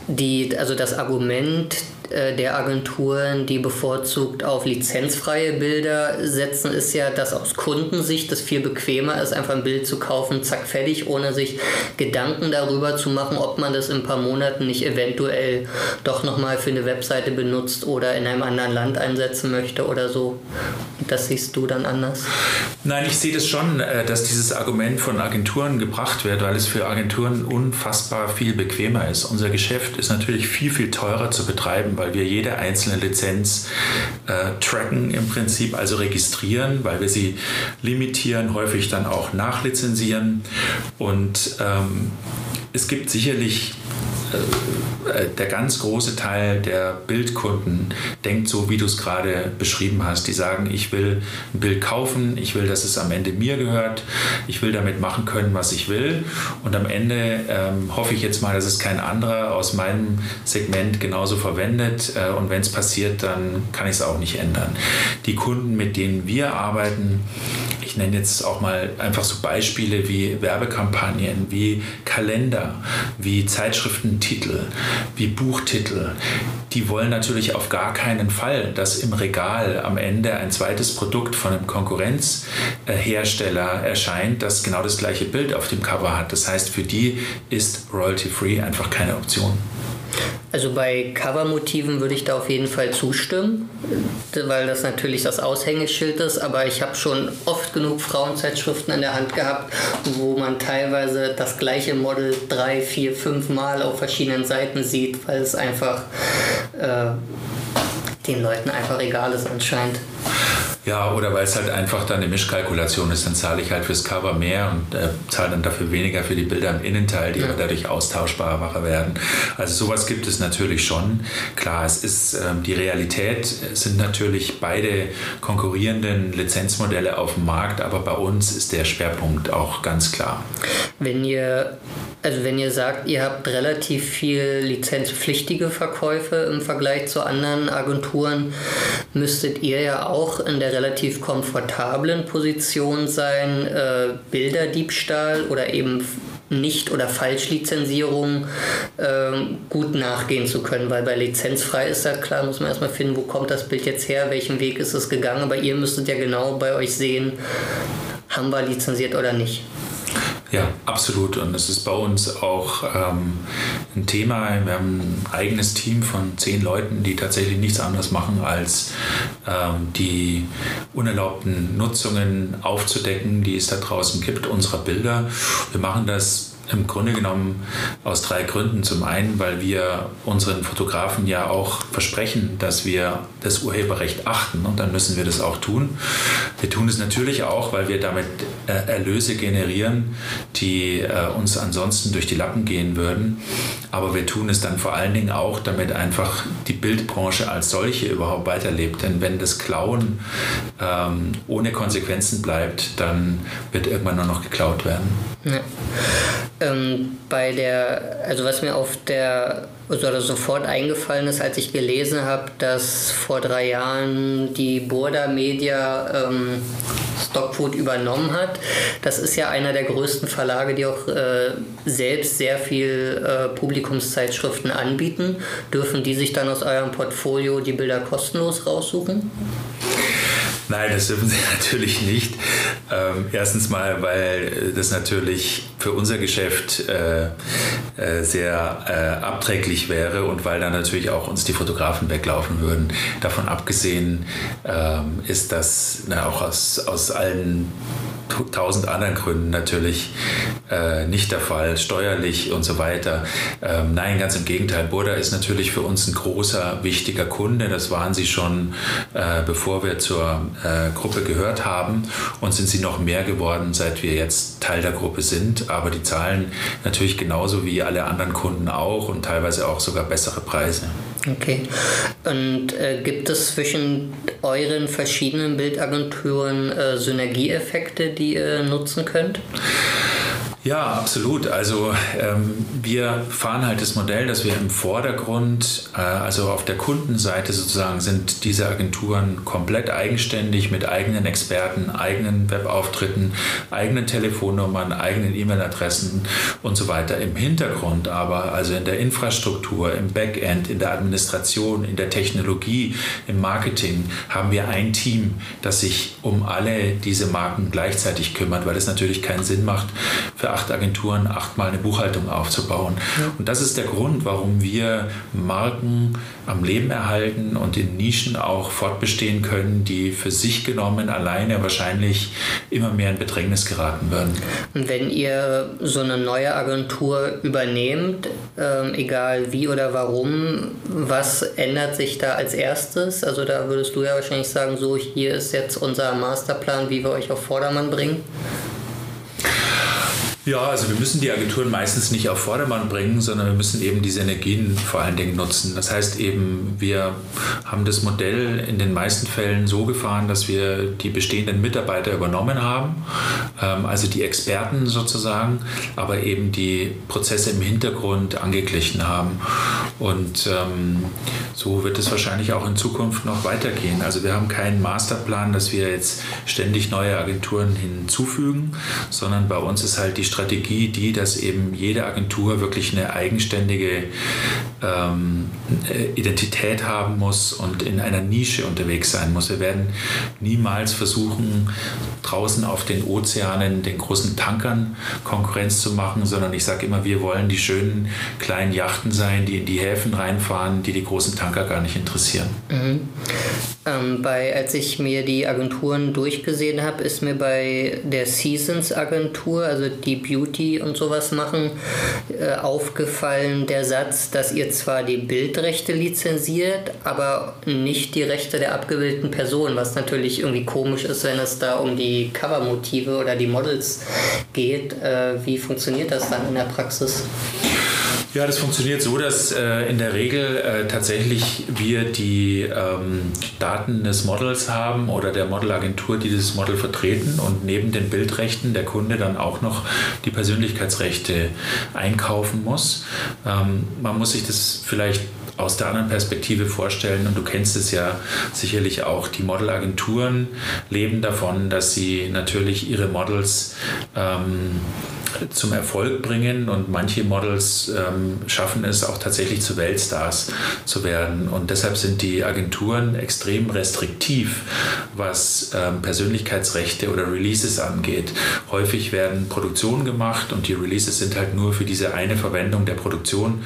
Die, also das Argument der Agenturen, die bevorzugt auf lizenzfreie Bilder setzen, ist ja, dass aus Kundensicht es viel bequemer ist, einfach ein Bild zu kaufen, zack, fertig, ohne sich Gedanken darüber zu machen, ob man das in ein paar Monaten nicht eventuell doch nochmal für eine Webseite benutzt oder in einem anderen Land einsetzen möchte oder so. Das siehst du dann anders? Nein, ich sehe das schon, äh, dass dieses Argument von Agenturen gebracht wird, weil es für Agenturen unfassbar viel bequemer ist. Unser Geschäft ist natürlich viel, viel teurer zu betreiben, weil wir jede einzelne Lizenz äh, tracken im Prinzip, also registrieren, weil wir sie limitieren, häufig dann auch nachlizenzieren. Und ähm, es gibt sicherlich der ganz große Teil der Bildkunden denkt so, wie du es gerade beschrieben hast. Die sagen, ich will ein Bild kaufen, ich will, dass es am Ende mir gehört, ich will damit machen können, was ich will. Und am Ende ähm, hoffe ich jetzt mal, dass es kein anderer aus meinem Segment genauso verwendet. Äh, und wenn es passiert, dann kann ich es auch nicht ändern. Die Kunden, mit denen wir arbeiten, ich nenne jetzt auch mal einfach so Beispiele wie Werbekampagnen, wie Kalender, wie Zeitschriftentitel, wie Buchtitel. Die wollen natürlich auf gar keinen Fall, dass im Regal am Ende ein zweites Produkt von einem Konkurrenzhersteller erscheint, das genau das gleiche Bild auf dem Cover hat. Das heißt, für die ist Royalty Free einfach keine Option. Also bei Covermotiven würde ich da auf jeden Fall zustimmen, weil das natürlich das Aushängeschild ist, aber ich habe schon oft genug Frauenzeitschriften in der Hand gehabt, wo man teilweise das gleiche Model drei, vier, fünf Mal auf verschiedenen Seiten sieht, weil es einfach äh, den Leuten einfach egal ist anscheinend. Ja, oder weil es halt einfach dann eine Mischkalkulation ist, dann zahle ich halt fürs Cover mehr und äh, zahle dann dafür weniger für die Bilder im Innenteil, die ja. aber dadurch austauschbarer werden. Also sowas gibt es natürlich schon. Klar, es ist ähm, die Realität sind natürlich beide konkurrierenden Lizenzmodelle auf dem Markt, aber bei uns ist der Schwerpunkt auch ganz klar. Wenn ihr also wenn ihr sagt, ihr habt relativ viel lizenzpflichtige Verkäufe im Vergleich zu anderen Agenturen, müsstet ihr ja auch in der relativ komfortablen Position sein, äh, Bilderdiebstahl oder eben nicht- oder Falschlizenzierung äh, gut nachgehen zu können, weil bei lizenzfrei ist ja klar, muss man erstmal finden, wo kommt das Bild jetzt her, welchen Weg ist es gegangen, aber ihr müsstet ja genau bei euch sehen, haben wir lizenziert oder nicht. Ja, absolut. Und es ist bei uns auch ähm, ein Thema. Wir haben ein eigenes Team von zehn Leuten, die tatsächlich nichts anderes machen, als ähm, die unerlaubten Nutzungen aufzudecken, die es da draußen gibt, unserer Bilder. Wir machen das im Grunde genommen aus drei Gründen. Zum einen, weil wir unseren Fotografen ja auch versprechen, dass wir das Urheberrecht achten und dann müssen wir das auch tun. Wir tun es natürlich auch, weil wir damit Erlöse generieren, die äh, uns ansonsten durch die Lappen gehen würden. Aber wir tun es dann vor allen Dingen auch, damit einfach die Bildbranche als solche überhaupt weiterlebt. Denn wenn das Klauen ähm, ohne Konsequenzen bleibt, dann wird irgendwann nur noch geklaut werden. Ja. Ähm, bei der, also was mir auf der oder sofort eingefallen ist, als ich gelesen habe, dass vor drei Jahren die Burda Media ähm, Stockfood übernommen hat. Das ist ja einer der größten Verlage, die auch äh, selbst sehr viel äh, Publikumszeitschriften anbieten. Dürfen die sich dann aus eurem Portfolio die Bilder kostenlos raussuchen? Nein, das dürfen sie natürlich nicht. Ähm, erstens mal, weil das natürlich für unser Geschäft äh, äh, sehr äh, abträglich wäre und weil dann natürlich auch uns die Fotografen weglaufen würden. Davon abgesehen ähm, ist das na, auch aus, aus allen tausend anderen Gründen natürlich äh, nicht der Fall, steuerlich und so weiter. Ähm, nein, ganz im Gegenteil. Burda ist natürlich für uns ein großer, wichtiger Kunde. Das waren sie schon, äh, bevor wir zur äh, Gruppe gehört haben und sind sie noch mehr geworden, seit wir jetzt Teil der Gruppe sind. aber die zahlen natürlich genauso wie alle anderen Kunden auch und teilweise auch sogar bessere Preise. Okay. Und äh, gibt es zwischen euren verschiedenen Bildagenturen äh, Synergieeffekte, die ihr nutzen könnt? Ja, absolut. Also ähm, wir fahren halt das Modell, dass wir im Vordergrund, äh, also auf der Kundenseite sozusagen, sind diese Agenturen komplett eigenständig mit eigenen Experten, eigenen Webauftritten, eigenen Telefonnummern, eigenen E-Mail-Adressen und so weiter. Im Hintergrund aber, also in der Infrastruktur, im Backend, in der Administration, in der Technologie, im Marketing, haben wir ein Team, das sich um alle diese Marken gleichzeitig kümmert, weil es natürlich keinen Sinn macht, für für acht Agenturen achtmal eine Buchhaltung aufzubauen. Ja. Und das ist der Grund, warum wir Marken am Leben erhalten und in Nischen auch fortbestehen können, die für sich genommen alleine wahrscheinlich immer mehr in Bedrängnis geraten würden. Und wenn ihr so eine neue Agentur übernehmt, ähm, egal wie oder warum, was ändert sich da als erstes? Also da würdest du ja wahrscheinlich sagen, so hier ist jetzt unser Masterplan, wie wir euch auf Vordermann bringen. Ja, also wir müssen die Agenturen meistens nicht auf Vordermann bringen, sondern wir müssen eben diese Energien vor allen Dingen nutzen. Das heißt eben, wir haben das Modell in den meisten Fällen so gefahren, dass wir die bestehenden Mitarbeiter übernommen haben, ähm, also die Experten sozusagen, aber eben die Prozesse im Hintergrund angeglichen haben. Und ähm, so wird es wahrscheinlich auch in Zukunft noch weitergehen. Also wir haben keinen Masterplan, dass wir jetzt ständig neue Agenturen hinzufügen, sondern bei uns ist halt die Strategie, Strategie die, dass eben jede Agentur wirklich eine eigenständige ähm, äh, Identität haben muss und in einer Nische unterwegs sein muss. Wir werden niemals versuchen, draußen auf den Ozeanen, den großen Tankern Konkurrenz zu machen, sondern ich sage immer, wir wollen die schönen kleinen Yachten sein, die in die Häfen reinfahren, die die großen Tanker gar nicht interessieren. Mhm. Ähm, bei, als ich mir die Agenturen durchgesehen habe, ist mir bei der Seasons Agentur, also die Beauty und sowas machen, äh, aufgefallen der Satz, dass ihr zwar die Bildrechte lizenziert, aber nicht die Rechte der abgebildeten Person, was natürlich irgendwie komisch ist, wenn es da um die Covermotive oder die Models geht. Äh, wie funktioniert das dann in der Praxis? Ja, das funktioniert so, dass äh, in der Regel äh, tatsächlich wir die ähm, Daten des Models haben oder der Modelagentur, die das Model vertreten und neben den Bildrechten der Kunde dann auch noch die Persönlichkeitsrechte einkaufen muss. Ähm, man muss sich das vielleicht aus der anderen Perspektive vorstellen und du kennst es ja sicherlich auch, die Modelagenturen leben davon, dass sie natürlich ihre Models ähm, zum Erfolg bringen und manche Models ähm, schaffen es auch tatsächlich zu Weltstars zu werden. Und deshalb sind die Agenturen extrem restriktiv, was ähm, Persönlichkeitsrechte oder Releases angeht. Häufig werden Produktionen gemacht und die Releases sind halt nur für diese eine Verwendung der Produktion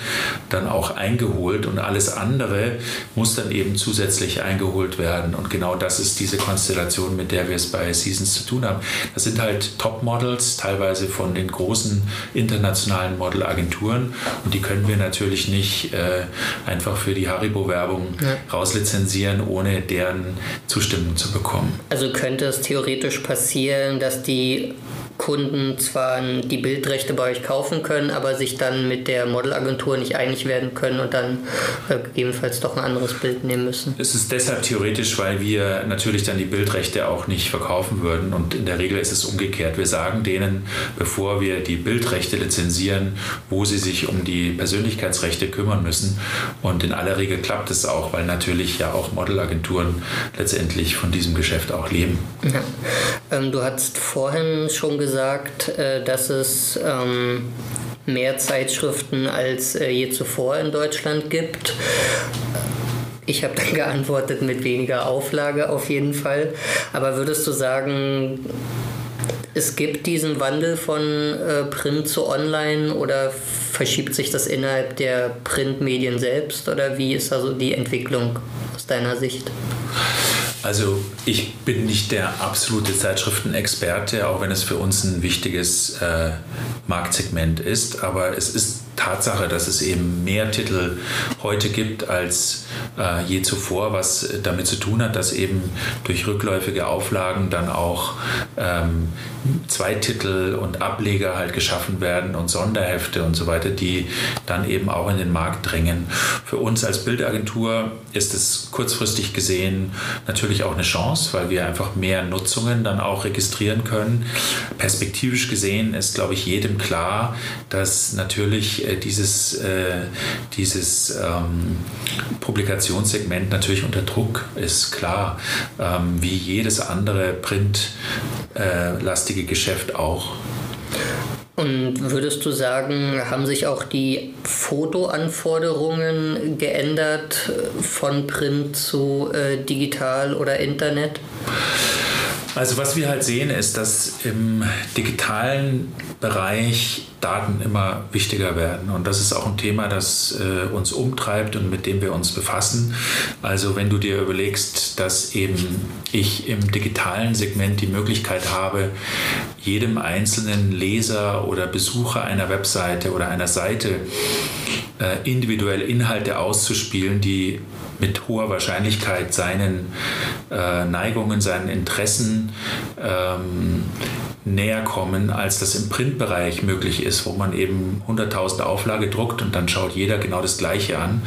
dann auch eingeholt und alles andere muss dann eben zusätzlich eingeholt werden. Und genau das ist diese Konstellation, mit der wir es bei Seasons zu tun haben. Das sind halt Top-Models, teilweise von den großen internationalen Modelagenturen und die können wir natürlich nicht äh, einfach für die Haribo-Werbung ja. rauslizenzieren, ohne deren Zustimmung zu bekommen. Also könnte es theoretisch passieren, dass die Kunden zwar die Bildrechte bei euch kaufen können, aber sich dann mit der Modelagentur nicht einig werden können und dann äh, gegebenenfalls doch ein anderes Bild nehmen müssen. Es ist deshalb theoretisch, weil wir natürlich dann die Bildrechte auch nicht verkaufen würden und in der Regel ist es umgekehrt. Wir sagen denen, bevor wir die Bildrechte lizenzieren, wo sie sich um die Persönlichkeitsrechte kümmern müssen und in aller Regel klappt es auch, weil natürlich ja auch Modelagenturen letztendlich von diesem Geschäft auch leben. Ja. Ähm, du hast vorhin schon gesagt, äh, dass es ähm, mehr Zeitschriften als äh, je zuvor in Deutschland gibt. Ich habe dann geantwortet mit weniger Auflage auf jeden Fall. Aber würdest du sagen, es gibt diesen Wandel von äh, Print zu Online oder verschiebt sich das innerhalb der Printmedien selbst oder wie ist also die Entwicklung aus deiner Sicht? Also ich bin nicht der absolute Zeitschriftenexperte, auch wenn es für uns ein wichtiges äh, Marktsegment ist, aber es ist Tatsache, dass es eben mehr Titel heute gibt als äh, je zuvor, was damit zu tun hat, dass eben durch rückläufige Auflagen dann auch ähm, Zweititel und Ableger halt geschaffen werden und Sonderhefte und so weiter, die dann eben auch in den Markt drängen. Für uns als Bildagentur ist es kurzfristig gesehen natürlich auch eine Chance, weil wir einfach mehr Nutzungen dann auch registrieren können. Perspektivisch gesehen ist, glaube ich, jedem klar, dass natürlich äh, dieses, äh, dieses ähm, Publikationssegment natürlich unter Druck ist, klar, ähm, wie jedes andere printlastige äh, Geschäft auch. Und würdest du sagen, haben sich auch die Fotoanforderungen geändert von Print zu äh, digital oder Internet? Also was wir halt sehen, ist, dass im digitalen Bereich Daten immer wichtiger werden. Und das ist auch ein Thema, das äh, uns umtreibt und mit dem wir uns befassen. Also wenn du dir überlegst, dass eben ich im digitalen Segment die Möglichkeit habe, jedem einzelnen Leser oder Besucher einer Webseite oder einer Seite äh, individuell Inhalte auszuspielen, die mit hoher Wahrscheinlichkeit seinen äh, Neigungen, seinen Interessen ähm, näher kommen, als das im Printbereich möglich ist, wo man eben 100.000 Auflage druckt und dann schaut jeder genau das Gleiche an,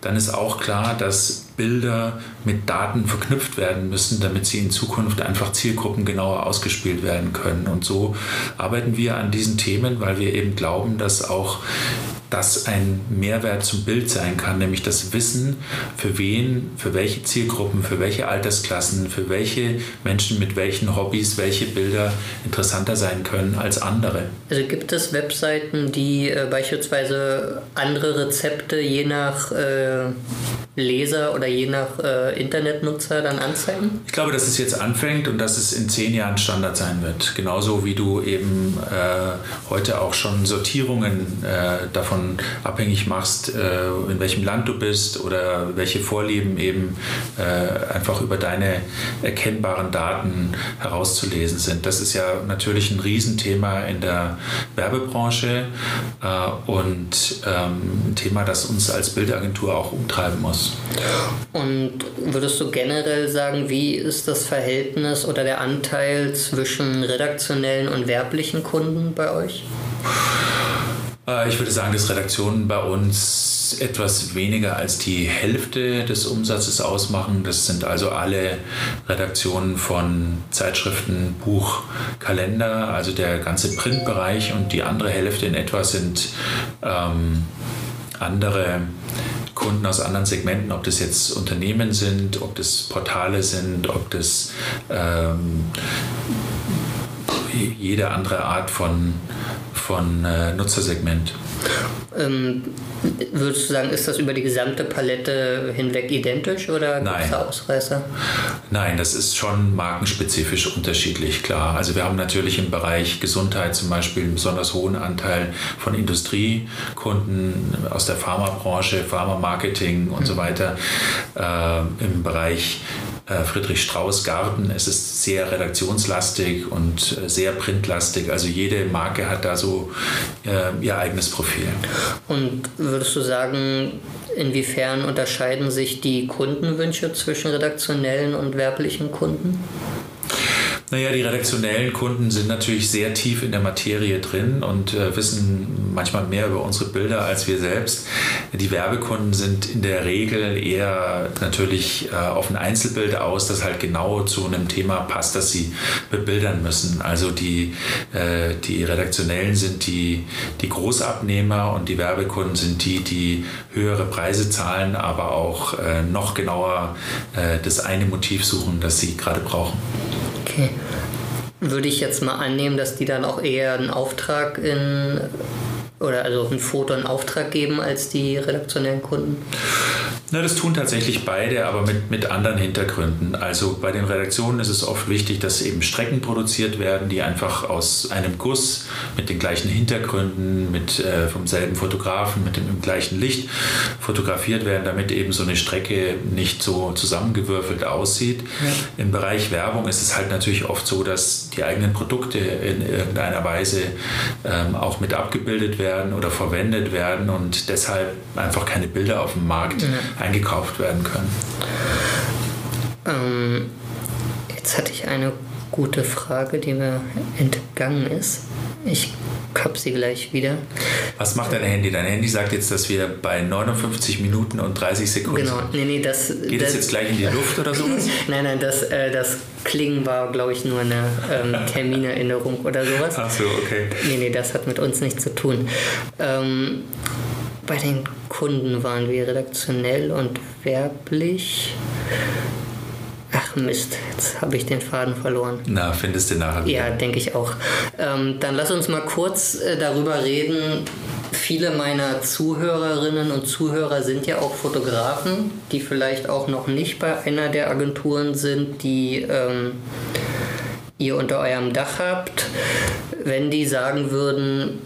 dann ist auch klar, dass Bilder mit Daten verknüpft werden müssen, damit sie in Zukunft einfach Zielgruppen genauer ausgespielt werden können. Und so arbeiten wir an diesen Themen, weil wir eben glauben, dass auch das ein Mehrwert zum Bild sein kann, nämlich das Wissen, für wen, für welche Zielgruppen, für welche Altersklassen, für welche Menschen mit welchen Hobbys welche Bilder interessanter sein können als andere. Also gibt es Webseiten, die äh, beispielsweise andere Rezepte je nach äh, Leser oder je nach äh, Internetnutzer dann anzeigen? Ich glaube, dass es jetzt anfängt und dass es in zehn Jahren Standard sein wird. Genauso wie du eben äh, heute auch schon Sortierungen äh, davon abhängig machst, äh, in welchem Land du bist oder welche Vorlieben eben einfach über deine erkennbaren Daten herauszulesen sind. Das ist ja natürlich ein Riesenthema in der Werbebranche äh, und ähm, ein Thema, das uns als Bildagentur auch umtreiben muss. Und würdest du generell sagen, wie ist das Verhältnis oder der Anteil zwischen redaktionellen und werblichen Kunden bei euch? Äh, ich würde sagen, dass Redaktionen bei uns etwas weniger als die Hälfte des Umsatzes ausmachen. Das sind also alle Redaktionen von Zeitschriften, Buch, Kalender, also der ganze Printbereich und die andere Hälfte in etwa sind ähm, andere Kunden aus anderen Segmenten, ob das jetzt Unternehmen sind, ob das Portale sind, ob das ähm, jede andere Art von, von äh, Nutzersegment. Ähm, würdest du sagen, ist das über die gesamte Palette hinweg identisch oder gibt es Ausreißer? Nein, das ist schon markenspezifisch unterschiedlich, klar. Also wir haben natürlich im Bereich Gesundheit zum Beispiel einen besonders hohen Anteil von Industriekunden aus der Pharmabranche, Pharma-Marketing und mhm. so weiter. Äh, Im Bereich Friedrich Strauß Garten. Es ist sehr redaktionslastig und äh, sehr printlastig. Also jede Marke hat da so äh, ihr eigenes Profil. Und würdest du sagen, inwiefern unterscheiden sich die Kundenwünsche zwischen redaktionellen und werblichen Kunden? Naja, die redaktionellen Kunden sind natürlich sehr tief in der Materie drin und äh, wissen manchmal mehr über unsere Bilder als wir selbst. Die Werbekunden sind in der Regel eher natürlich äh, auf ein Einzelbild aus, das halt genau zu einem Thema passt, das sie bebildern müssen. Also die, äh, die redaktionellen sind die, die Großabnehmer und die Werbekunden sind die, die höhere Preise zahlen, aber auch äh, noch genauer äh, das eine Motiv suchen, das sie gerade brauchen. Okay. Würde ich jetzt mal annehmen, dass die dann auch eher einen Auftrag in oder also ein Foto in Auftrag geben als die redaktionellen Kunden? Na, das tun tatsächlich beide, aber mit, mit anderen Hintergründen. Also bei den Redaktionen ist es oft wichtig, dass eben Strecken produziert werden, die einfach aus einem Guss mit den gleichen Hintergründen, mit äh, vom selben Fotografen, mit dem gleichen Licht fotografiert werden, damit eben so eine Strecke nicht so zusammengewürfelt aussieht. Ja. Im Bereich Werbung ist es halt natürlich oft so, dass die eigenen Produkte in irgendeiner Weise ähm, auch mit abgebildet werden werden oder verwendet werden und deshalb einfach keine Bilder auf dem Markt ja. eingekauft werden können. Ähm, jetzt hatte ich eine gute Frage, die mir entgangen ist. Ich habe sie gleich wieder. Was macht dein Handy? Dein Handy sagt jetzt, dass wir bei 59 Minuten und 30 Sekunden Genau, nee, nee, das... Geht das, jetzt gleich in die Luft oder sowas? nein, nein, das, äh, das Klingen war, glaube ich, nur eine ähm, Terminerinnerung oder sowas. Ach so, okay. Nee, nee, das hat mit uns nichts zu tun. Ähm, bei den Kunden waren wir redaktionell und werblich. Mist, jetzt habe ich den Faden verloren. Na, findest du nachher wieder. Ja, denke ich auch. Ähm, dann lass uns mal kurz äh, darüber reden. Viele meiner Zuhörerinnen und Zuhörer sind ja auch Fotografen, die vielleicht auch noch nicht bei einer der Agenturen sind, die ähm, ihr unter eurem Dach habt. Wenn die sagen würden,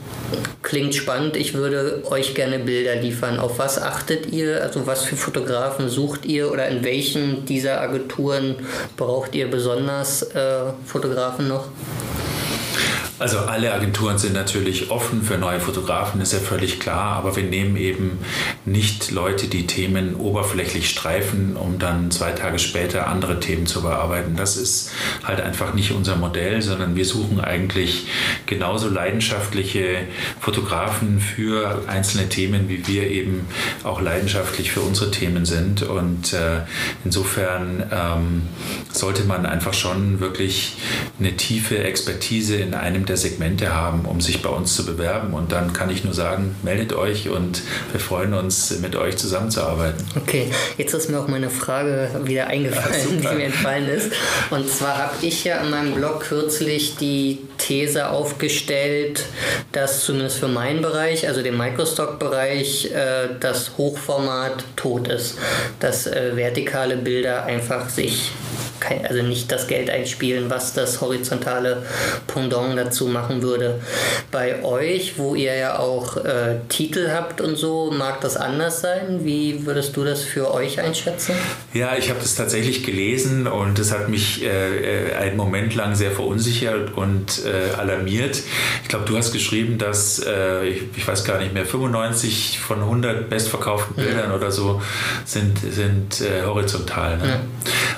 Klingt spannend. Ich würde euch gerne Bilder liefern. Auf was achtet ihr? Also was für Fotografen sucht ihr oder in welchen dieser Agenturen braucht ihr besonders äh, Fotografen noch? Also alle Agenturen sind natürlich offen für neue Fotografen, ist ja völlig klar, aber wir nehmen eben nicht Leute, die Themen oberflächlich streifen, um dann zwei Tage später andere Themen zu bearbeiten. Das ist halt einfach nicht unser Modell, sondern wir suchen eigentlich genauso leidenschaftliche Fotografen für einzelne Themen, wie wir eben auch leidenschaftlich für unsere Themen sind. Und äh, insofern ähm, sollte man einfach schon wirklich eine tiefe Expertise in einem der Segmente haben, um sich bei uns zu bewerben. Und dann kann ich nur sagen, meldet euch und wir freuen uns, mit euch zusammenzuarbeiten. Okay, jetzt ist mir auch meine Frage wieder eingefallen, ja, die mir entfallen ist. Und zwar habe ich ja in meinem Blog kürzlich die These aufgestellt, dass zumindest für meinen Bereich, also den Microstock-Bereich, äh, das Hochformat tot ist. Dass äh, vertikale Bilder einfach sich kein, also nicht das Geld einspielen, was das horizontale Pendant dazu machen würde. Bei euch, wo ihr ja auch äh, Titel habt und so, mag das anders sein? Wie würdest du das für euch einschätzen? Ja, ich habe das tatsächlich gelesen und es hat mich äh, äh, einen Moment lang sehr verunsichert und äh, alarmiert. Ich glaube, du hast geschrieben, dass, äh, ich, ich, weiß gar nicht mehr, 95 von 100 bestverkauften Bildern ja. oder so sind, sind äh, horizontal. Ne? Ja.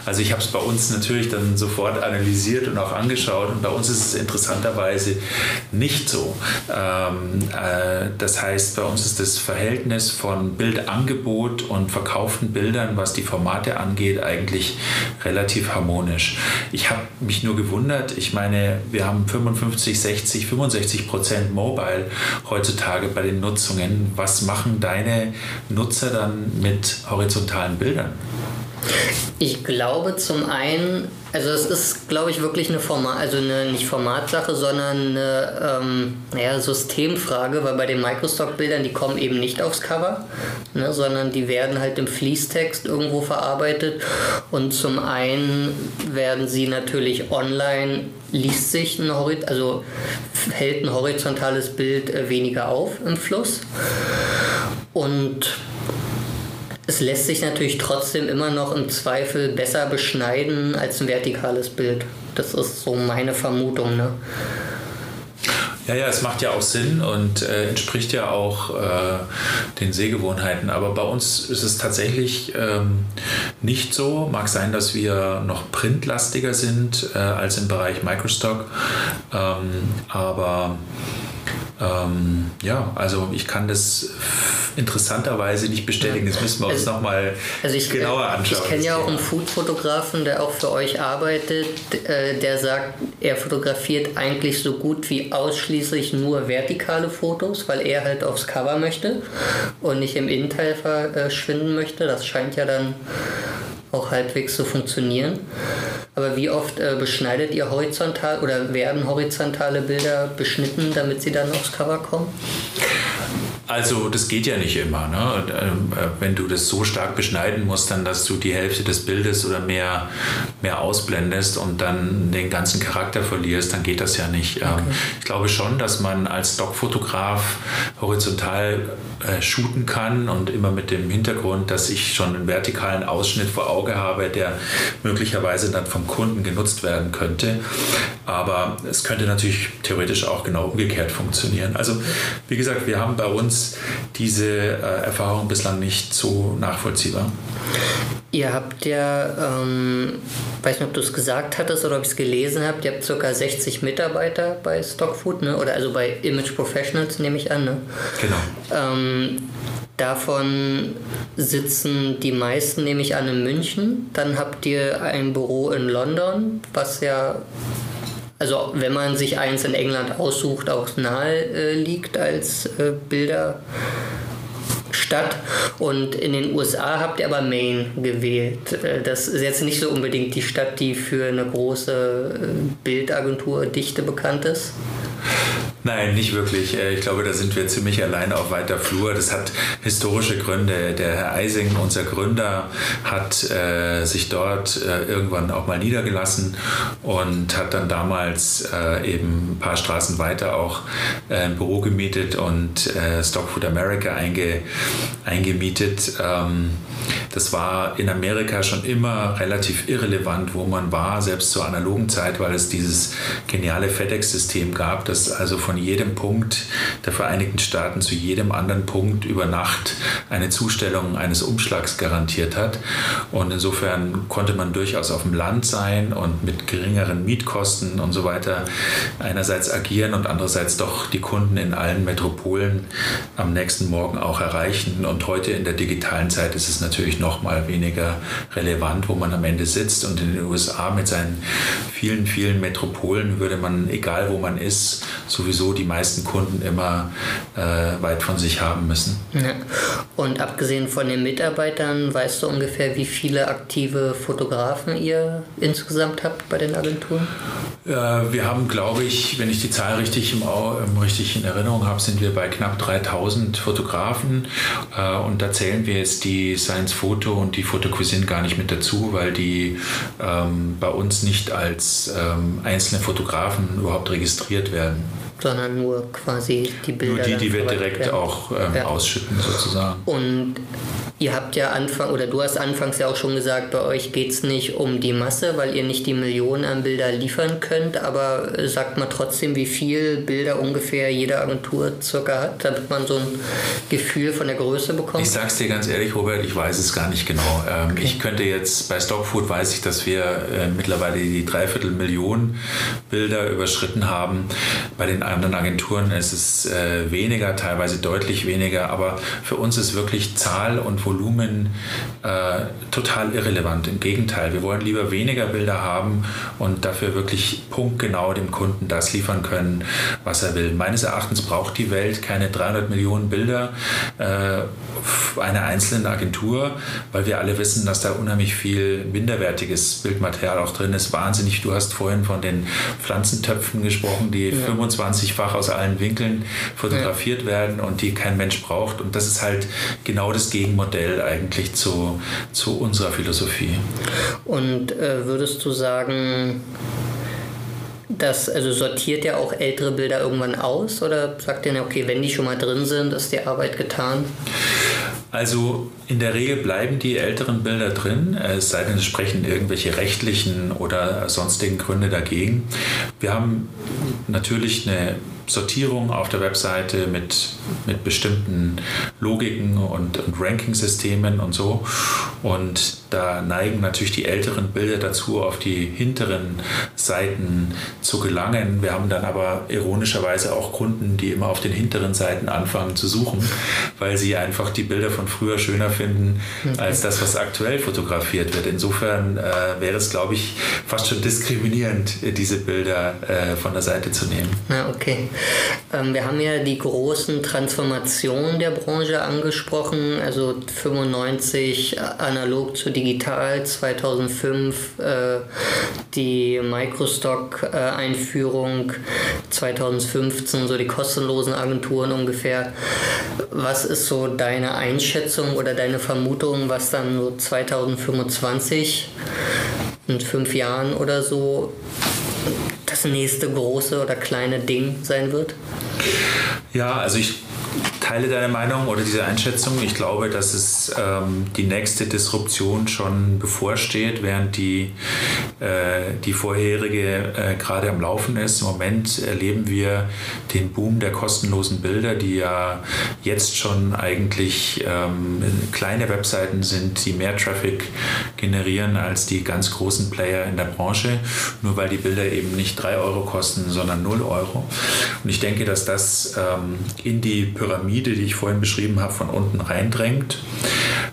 Also ich habe es bei uns natürlich dann sofort analysiert und auch angeschaut und bei uns ist es interessanterweise nicht so. Ähm, äh, das heißt, bei uns ist das Verhältnis von Bildangebot und verkauften Bildern, was die Formate angeht, eigentlich relativ harmonisch. Ich habe mich nur gewundert, ich meine, wir haben 55, 60, 65 Prozent Mobile heutzutage bei den Nutzungen. Was machen deine Nutzer dann mit horizontalen Bildern? Ich glaube zum einen, also es ist, glaube ich, wirklich eine Format, also eine nicht Formatsache, sondern eine ähm, naja, Systemfrage, weil bei den Microstock-Bildern, die kommen eben nicht aufs Cover, ne, sondern die werden halt im Fließtext irgendwo verarbeitet. Und zum einen werden sie natürlich online liest sich ein Horizont, also hält ein horizontales Bild äh, weniger auf im Fluss. Und es lässt sich natürlich trotzdem immer noch im Zweifel besser beschneiden als ein vertikales Bild. Das ist so meine Vermutung. Ne? Ja, ja, es macht ja auch Sinn und äh, entspricht ja auch äh, den Sehgewohnheiten. Aber bei uns ist es tatsächlich ähm, nicht so. Mag sein, dass wir noch printlastiger sind äh, als im Bereich Microstock. Ähm, aber ähm, ja, also ich kann das interessanterweise nicht bestätigen. Das müssen wir uns also, nochmal also genauer anschauen. Ich kenne ja auch einen Food-Fotografen, der auch für euch arbeitet, äh, der sagt, er fotografiert eigentlich so gut wie ausschließlich nur vertikale Fotos, weil er halt aufs Cover möchte und nicht im Innenteil verschwinden möchte. Das scheint ja dann auch halbwegs zu funktionieren. Aber wie oft äh, beschneidet ihr horizontal oder werden horizontale Bilder beschnitten, damit sie dann aufs Cover kommen? Also das geht ja nicht immer. Ne? Äh, wenn du das so stark beschneiden musst, dann dass du die Hälfte des Bildes oder mehr, mehr ausblendest und dann den ganzen Charakter verlierst, dann geht das ja nicht. Ähm, okay. Ich glaube schon, dass man als Stockfotograf horizontal äh, shooten kann und immer mit dem Hintergrund, dass ich schon einen vertikalen Ausschnitt vor Auge habe, der möglicherweise dann vom Kunden genutzt werden könnte. Aber es könnte natürlich theoretisch auch genau umgekehrt funktionieren. Also wie gesagt, wir haben bei uns diese äh, Erfahrung bislang nicht so nachvollziehbar. Ihr habt ja, ähm, weiß nicht, ob du es gesagt hattest oder ob ich es gelesen habe, ihr habt ca. 60 Mitarbeiter bei Stockfood, ne? oder also bei Image Professionals nehme ich an. Ne? Genau. Ähm, davon sitzen die meisten, nehme ich an, in München. Dann habt ihr ein Büro in London, was ja also wenn man sich eins in England aussucht, auch nahe äh, liegt als äh, Bilderstadt. Und in den USA habt ihr aber Maine gewählt. Äh, das ist jetzt nicht so unbedingt die Stadt, die für eine große äh, Bildagentur Dichte bekannt ist. Nein, nicht wirklich. Äh, ich glaube, da sind wir ziemlich allein auf weiter Flur. Das hat historische Gründe. Der Herr Eising, unser Gründer, hat äh, sich dort äh, irgendwann auch mal niedergelassen und hat dann damals äh, eben ein paar Straßen weiter auch äh, ein Büro gemietet und äh, Stockfood America einge, eingemietet. Ähm, das war in Amerika schon immer relativ irrelevant, wo man war, selbst zur analogen Zeit, weil es dieses geniale FedEx-System gab, das also von jedem Punkt der Vereinigten Staaten zu jedem anderen Punkt über Nacht eine Zustellung eines Umschlags garantiert hat. Und insofern konnte man durchaus auf dem Land sein und mit geringeren Mietkosten und so weiter einerseits agieren und andererseits doch die Kunden in allen Metropolen am nächsten Morgen auch erreichen. Und heute in der digitalen Zeit ist es natürlich noch mal weniger relevant, wo man am Ende sitzt. Und in den USA mit seinen vielen, vielen Metropolen würde man, egal wo man ist, sowieso die meisten Kunden immer äh, weit von sich haben müssen. Ja. Und abgesehen von den Mitarbeitern, weißt du ungefähr, wie viele aktive Fotografen ihr insgesamt habt bei den Agenturen? Äh, wir haben, glaube ich, wenn ich die Zahl richtig, im, richtig in Erinnerung habe, sind wir bei knapp 3000 Fotografen. Äh, und da zählen wir jetzt die Science Foto und die Foto Cuisine gar nicht mit dazu, weil die ähm, bei uns nicht als ähm, einzelne Fotografen überhaupt registriert werden sondern nur quasi die Bilder. Nur die, die wir direkt werden. auch ähm, ja. ausschütten sozusagen. Und ihr habt ja Anfang, oder du hast anfangs ja auch schon gesagt, bei euch geht es nicht um die Masse, weil ihr nicht die Millionen an Bilder liefern könnt, aber äh, sagt mal trotzdem, wie viel Bilder ungefähr jede Agentur circa hat, damit man so ein Gefühl von der Größe bekommt? Ich sag's dir ganz ehrlich, Robert, ich weiß es gar nicht genau. Ähm, okay. Ich könnte jetzt, bei Stockfood weiß ich, dass wir äh, mittlerweile die Dreiviertelmillion Bilder überschritten haben. Bei den anderen Agenturen ist es äh, weniger, teilweise deutlich weniger, aber für uns ist wirklich Zahl und Volumen äh, total irrelevant. Im Gegenteil, wir wollen lieber weniger Bilder haben und dafür wirklich punktgenau dem Kunden das liefern können, was er will. Meines Erachtens braucht die Welt keine 300 Millionen Bilder äh, einer einzelnen Agentur, weil wir alle wissen, dass da unheimlich viel minderwertiges Bildmaterial auch drin ist. Wahnsinnig, du hast vorhin von den Pflanzentöpfen gesprochen, die ja. 25-fach aus allen Winkeln fotografiert ja. werden und die kein Mensch braucht. Und das ist halt genau das Gegenmodell eigentlich zu, zu unserer Philosophie. Und äh, würdest du sagen, das also sortiert ja auch ältere Bilder irgendwann aus oder sagt ihr, okay, wenn die schon mal drin sind, ist die Arbeit getan? Also in der Regel bleiben die älteren Bilder drin, es sei denn, es sprechen irgendwelche rechtlichen oder sonstigen Gründe dagegen. Wir haben natürlich eine Sortierung auf der Webseite mit, mit bestimmten Logiken und, und Ranking-Systemen und so. Und da neigen natürlich die älteren Bilder dazu, auf die hinteren Seiten zu gelangen. Wir haben dann aber ironischerweise auch Kunden, die immer auf den hinteren Seiten anfangen zu suchen, weil sie einfach die Bilder von früher schöner finden als das, was aktuell fotografiert wird. Insofern äh, wäre es, glaube ich, fast schon diskriminierend, diese Bilder äh, von der Seite zu nehmen. Ja, okay. Ähm, wir haben ja die großen Transformationen der Branche angesprochen, also 95 analog zu digital, 2005 äh, die Microstock-Einführung, 2015 so die kostenlosen Agenturen ungefähr. Was ist so deine Einschätzung oder deine Vermutung, was dann so 2025 in fünf Jahren oder so das nächste große oder kleine Ding sein wird? Ja, also ich teile deine Meinung oder diese Einschätzung. Ich glaube, dass es ähm, die nächste Disruption schon bevorsteht, während die, äh, die vorherige äh, gerade am Laufen ist. Im Moment erleben wir den Boom der kostenlosen Bilder, die ja jetzt schon eigentlich ähm, kleine Webseiten sind, die mehr Traffic generieren als die ganz großen Player in der Branche, nur weil die Bilder eben nicht 3 Euro kosten, sondern 0 Euro. Und ich denke, dass das ähm, in die Pyramide, die ich vorhin beschrieben habe, von unten reindrängt.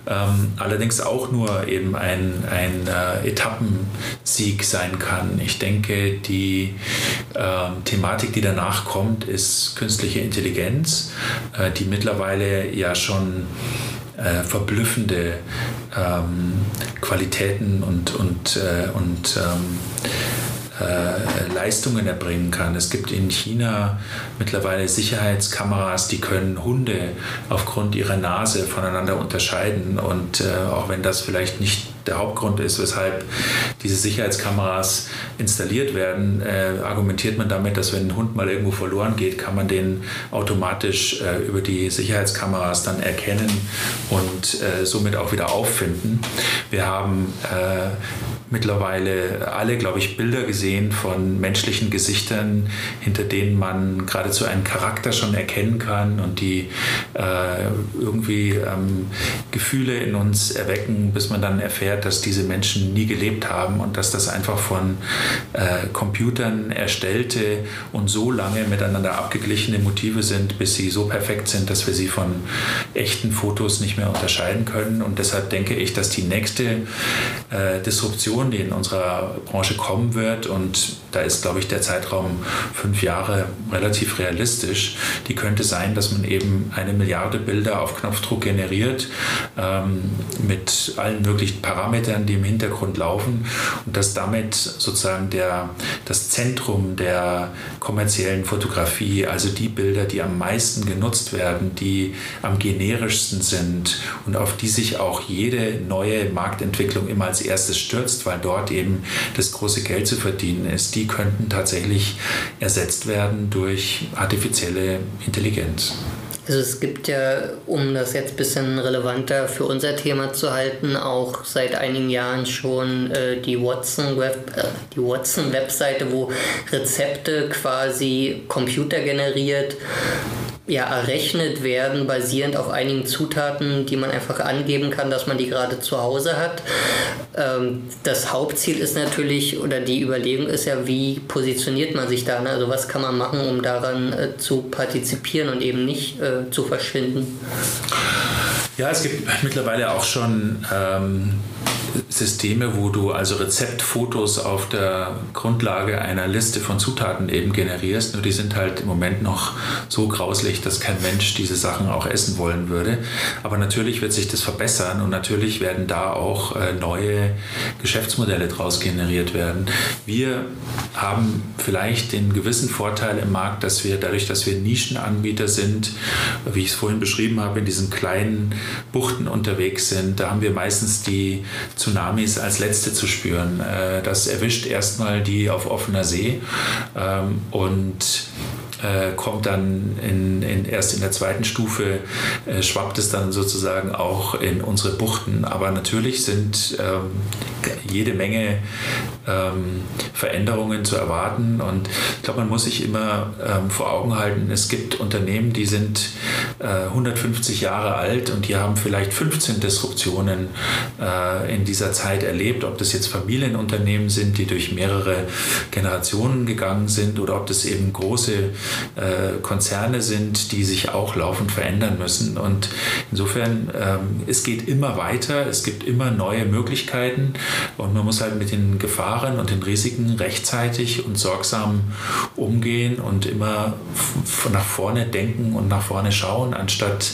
Ähm, allerdings auch nur eben ein, ein äh, Etappensieg sein kann. Ich denke, die äh, Thematik, die danach kommt, ist künstliche Intelligenz, äh, die mittlerweile ja schon äh, verblüffende ähm, Qualitäten und, und, äh, und ähm, äh, Leistungen erbringen kann. Es gibt in China mittlerweile Sicherheitskameras, die können Hunde aufgrund ihrer Nase voneinander unterscheiden. Und äh, auch wenn das vielleicht nicht der Hauptgrund ist, weshalb diese Sicherheitskameras installiert werden, äh, argumentiert man damit, dass wenn ein Hund mal irgendwo verloren geht, kann man den automatisch äh, über die Sicherheitskameras dann erkennen und äh, somit auch wieder auffinden. Wir haben äh, mittlerweile alle, glaube ich, Bilder gesehen von menschlichen Gesichtern, hinter denen man geradezu einen Charakter schon erkennen kann und die äh, irgendwie ähm, Gefühle in uns erwecken, bis man dann erfährt, dass diese Menschen nie gelebt haben und dass das einfach von äh, Computern erstellte und so lange miteinander abgeglichene Motive sind, bis sie so perfekt sind, dass wir sie von echten Fotos nicht mehr unterscheiden können. Und deshalb denke ich, dass die nächste äh, Disruption Diskussion, die in unserer Branche kommen wird. Und da ist, glaube ich, der Zeitraum fünf Jahre relativ realistisch. Die könnte sein, dass man eben eine Milliarde Bilder auf Knopfdruck generiert ähm, mit allen möglichen Parametern, die im Hintergrund laufen und dass damit sozusagen der, das Zentrum der kommerziellen Fotografie, also die Bilder, die am meisten genutzt werden, die am generischsten sind und auf die sich auch jede neue Marktentwicklung immer als erstes stürzt, weil dort eben das große Geld zu verdienen ist, die könnten tatsächlich ersetzt werden durch artifizielle Intelligenz. Also es gibt ja, um das jetzt ein bisschen relevanter für unser Thema zu halten, auch seit einigen Jahren schon äh, die Watson-Webseite, äh, Watson wo Rezepte quasi computergeneriert ja, errechnet werden, basierend auf einigen Zutaten, die man einfach angeben kann, dass man die gerade zu Hause hat. Ähm, das Hauptziel ist natürlich, oder die Überlegung ist ja, wie positioniert man sich da? Ne? Also was kann man machen, um daran äh, zu partizipieren und eben nicht äh, zu verschwinden? Ja, es gibt mittlerweile auch schon ähm, Systeme, wo du also Rezeptfotos auf der Grundlage einer Liste von Zutaten eben generierst. Nur die sind halt im Moment noch so grauslich, dass kein Mensch diese Sachen auch essen wollen würde. Aber natürlich wird sich das verbessern und natürlich werden da auch äh, neue Geschäftsmodelle draus generiert werden. Wir haben vielleicht den gewissen Vorteil im Markt, dass wir dadurch, dass wir Nischenanbieter sind, wie ich es vorhin beschrieben habe, in diesen kleinen Buchten unterwegs sind, da haben wir meistens die Tsunamis als letzte zu spüren. Äh, das erwischt erstmal die auf offener See ähm, und äh, kommt dann in, in, erst in der zweiten Stufe, äh, schwappt es dann sozusagen auch in unsere Buchten. Aber natürlich sind ähm, jede Menge ähm, Veränderungen zu erwarten. Und ich glaube, man muss sich immer ähm, vor Augen halten, es gibt Unternehmen, die sind äh, 150 Jahre alt und die haben vielleicht 15 Disruptionen äh, in dieser Zeit erlebt. Ob das jetzt Familienunternehmen sind, die durch mehrere Generationen gegangen sind oder ob das eben große äh, Konzerne sind, die sich auch laufend verändern müssen. Und insofern, ähm, es geht immer weiter, es gibt immer neue Möglichkeiten und man muss halt mit den Gefahren und den Risiken rechtzeitig und sorgsam umgehen und immer nach vorne denken und nach vorne schauen, anstatt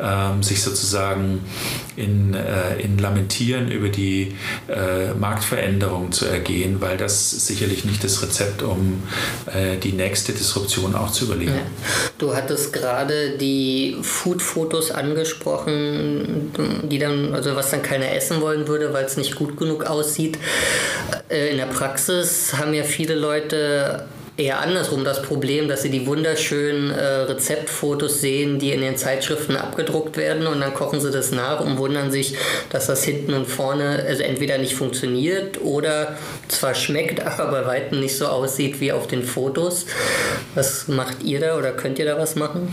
ähm, sich sozusagen in, äh, in Lamentieren über die äh, Marktveränderung zu ergehen, weil das sicherlich nicht das Rezept, um äh, die nächste Disruption auch zu überleben. Ja. Du hattest gerade die Food-Fotos angesprochen, die dann, also was dann keiner essen wollen würde, weil es nicht gut genug aussieht. Äh, in der Praxis haben ja viele Leute eher andersrum das Problem, dass sie die wunderschönen äh, Rezeptfotos sehen, die in den Zeitschriften abgedruckt werden und dann kochen sie das nach und wundern sich, dass das hinten und vorne also entweder nicht funktioniert oder zwar schmeckt, aber bei weitem nicht so aussieht wie auf den Fotos. Was macht ihr da oder könnt ihr da was machen?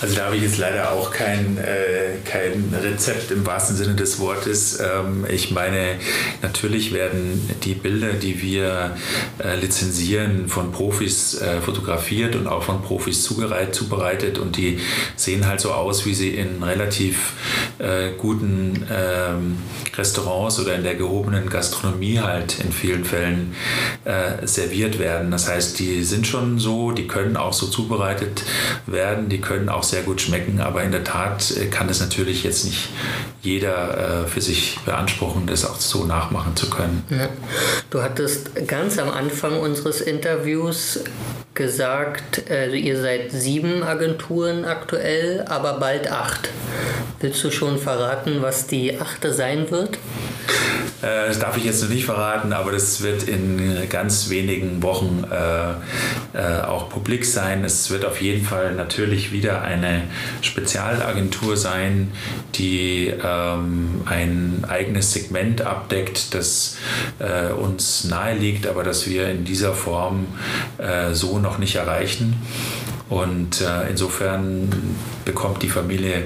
Also da habe ich jetzt leider auch kein, äh, kein Rezept im wahrsten Sinne des Wortes. Ähm, ich meine, natürlich werden die Bilder, die wir äh, lizenzieren, von Profis äh, fotografiert und auch von Profis zubereitet und die sehen halt so aus, wie sie in relativ äh, guten ähm, Restaurants oder in der gehobenen Gastronomie halt in vielen Fällen äh, serviert werden. Das heißt, die sind schon so, die können auch so zubereitet werden, die können auch sehr gut schmecken, aber in der Tat äh, kann es natürlich jetzt nicht jeder äh, für sich beanspruchen, das auch so nachmachen zu können. Ja. Du hattest ganz am Anfang unseres Interviews News gesagt, also ihr seid sieben Agenturen aktuell, aber bald acht. Willst du schon verraten, was die achte sein wird? Äh, das darf ich jetzt noch nicht verraten, aber das wird in ganz wenigen Wochen äh, äh, auch publik sein. Es wird auf jeden Fall natürlich wieder eine Spezialagentur sein, die ähm, ein eigenes Segment abdeckt, das äh, uns nahe liegt, aber das wir in dieser Form äh, so noch nicht erreichen. Und äh, insofern bekommt die Familie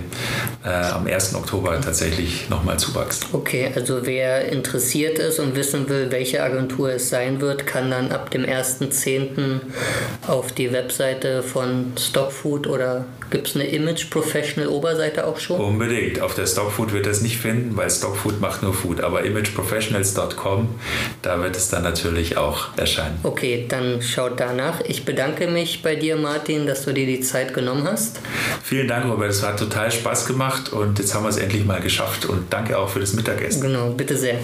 äh, am 1. Oktober tatsächlich nochmal Zuwachs. Okay, also wer interessiert ist und wissen will, welche Agentur es sein wird, kann dann ab dem 1.10. auf die Webseite von Stockfood oder gibt es eine Image Professional Oberseite auch schon? Unbedingt. Auf der Stockfood wird es nicht finden, weil Stockfood macht nur Food. Aber imageprofessionals.com, da wird es dann natürlich auch erscheinen. Okay, dann schaut danach. Ich bedanke mich bei dir, Martin, dass du dir die Zeit genommen hast. Vielen Dank, Robert. Es hat total Spaß gemacht und jetzt haben wir es endlich mal geschafft. Und danke auch für das Mittagessen. Genau, bitte sehr.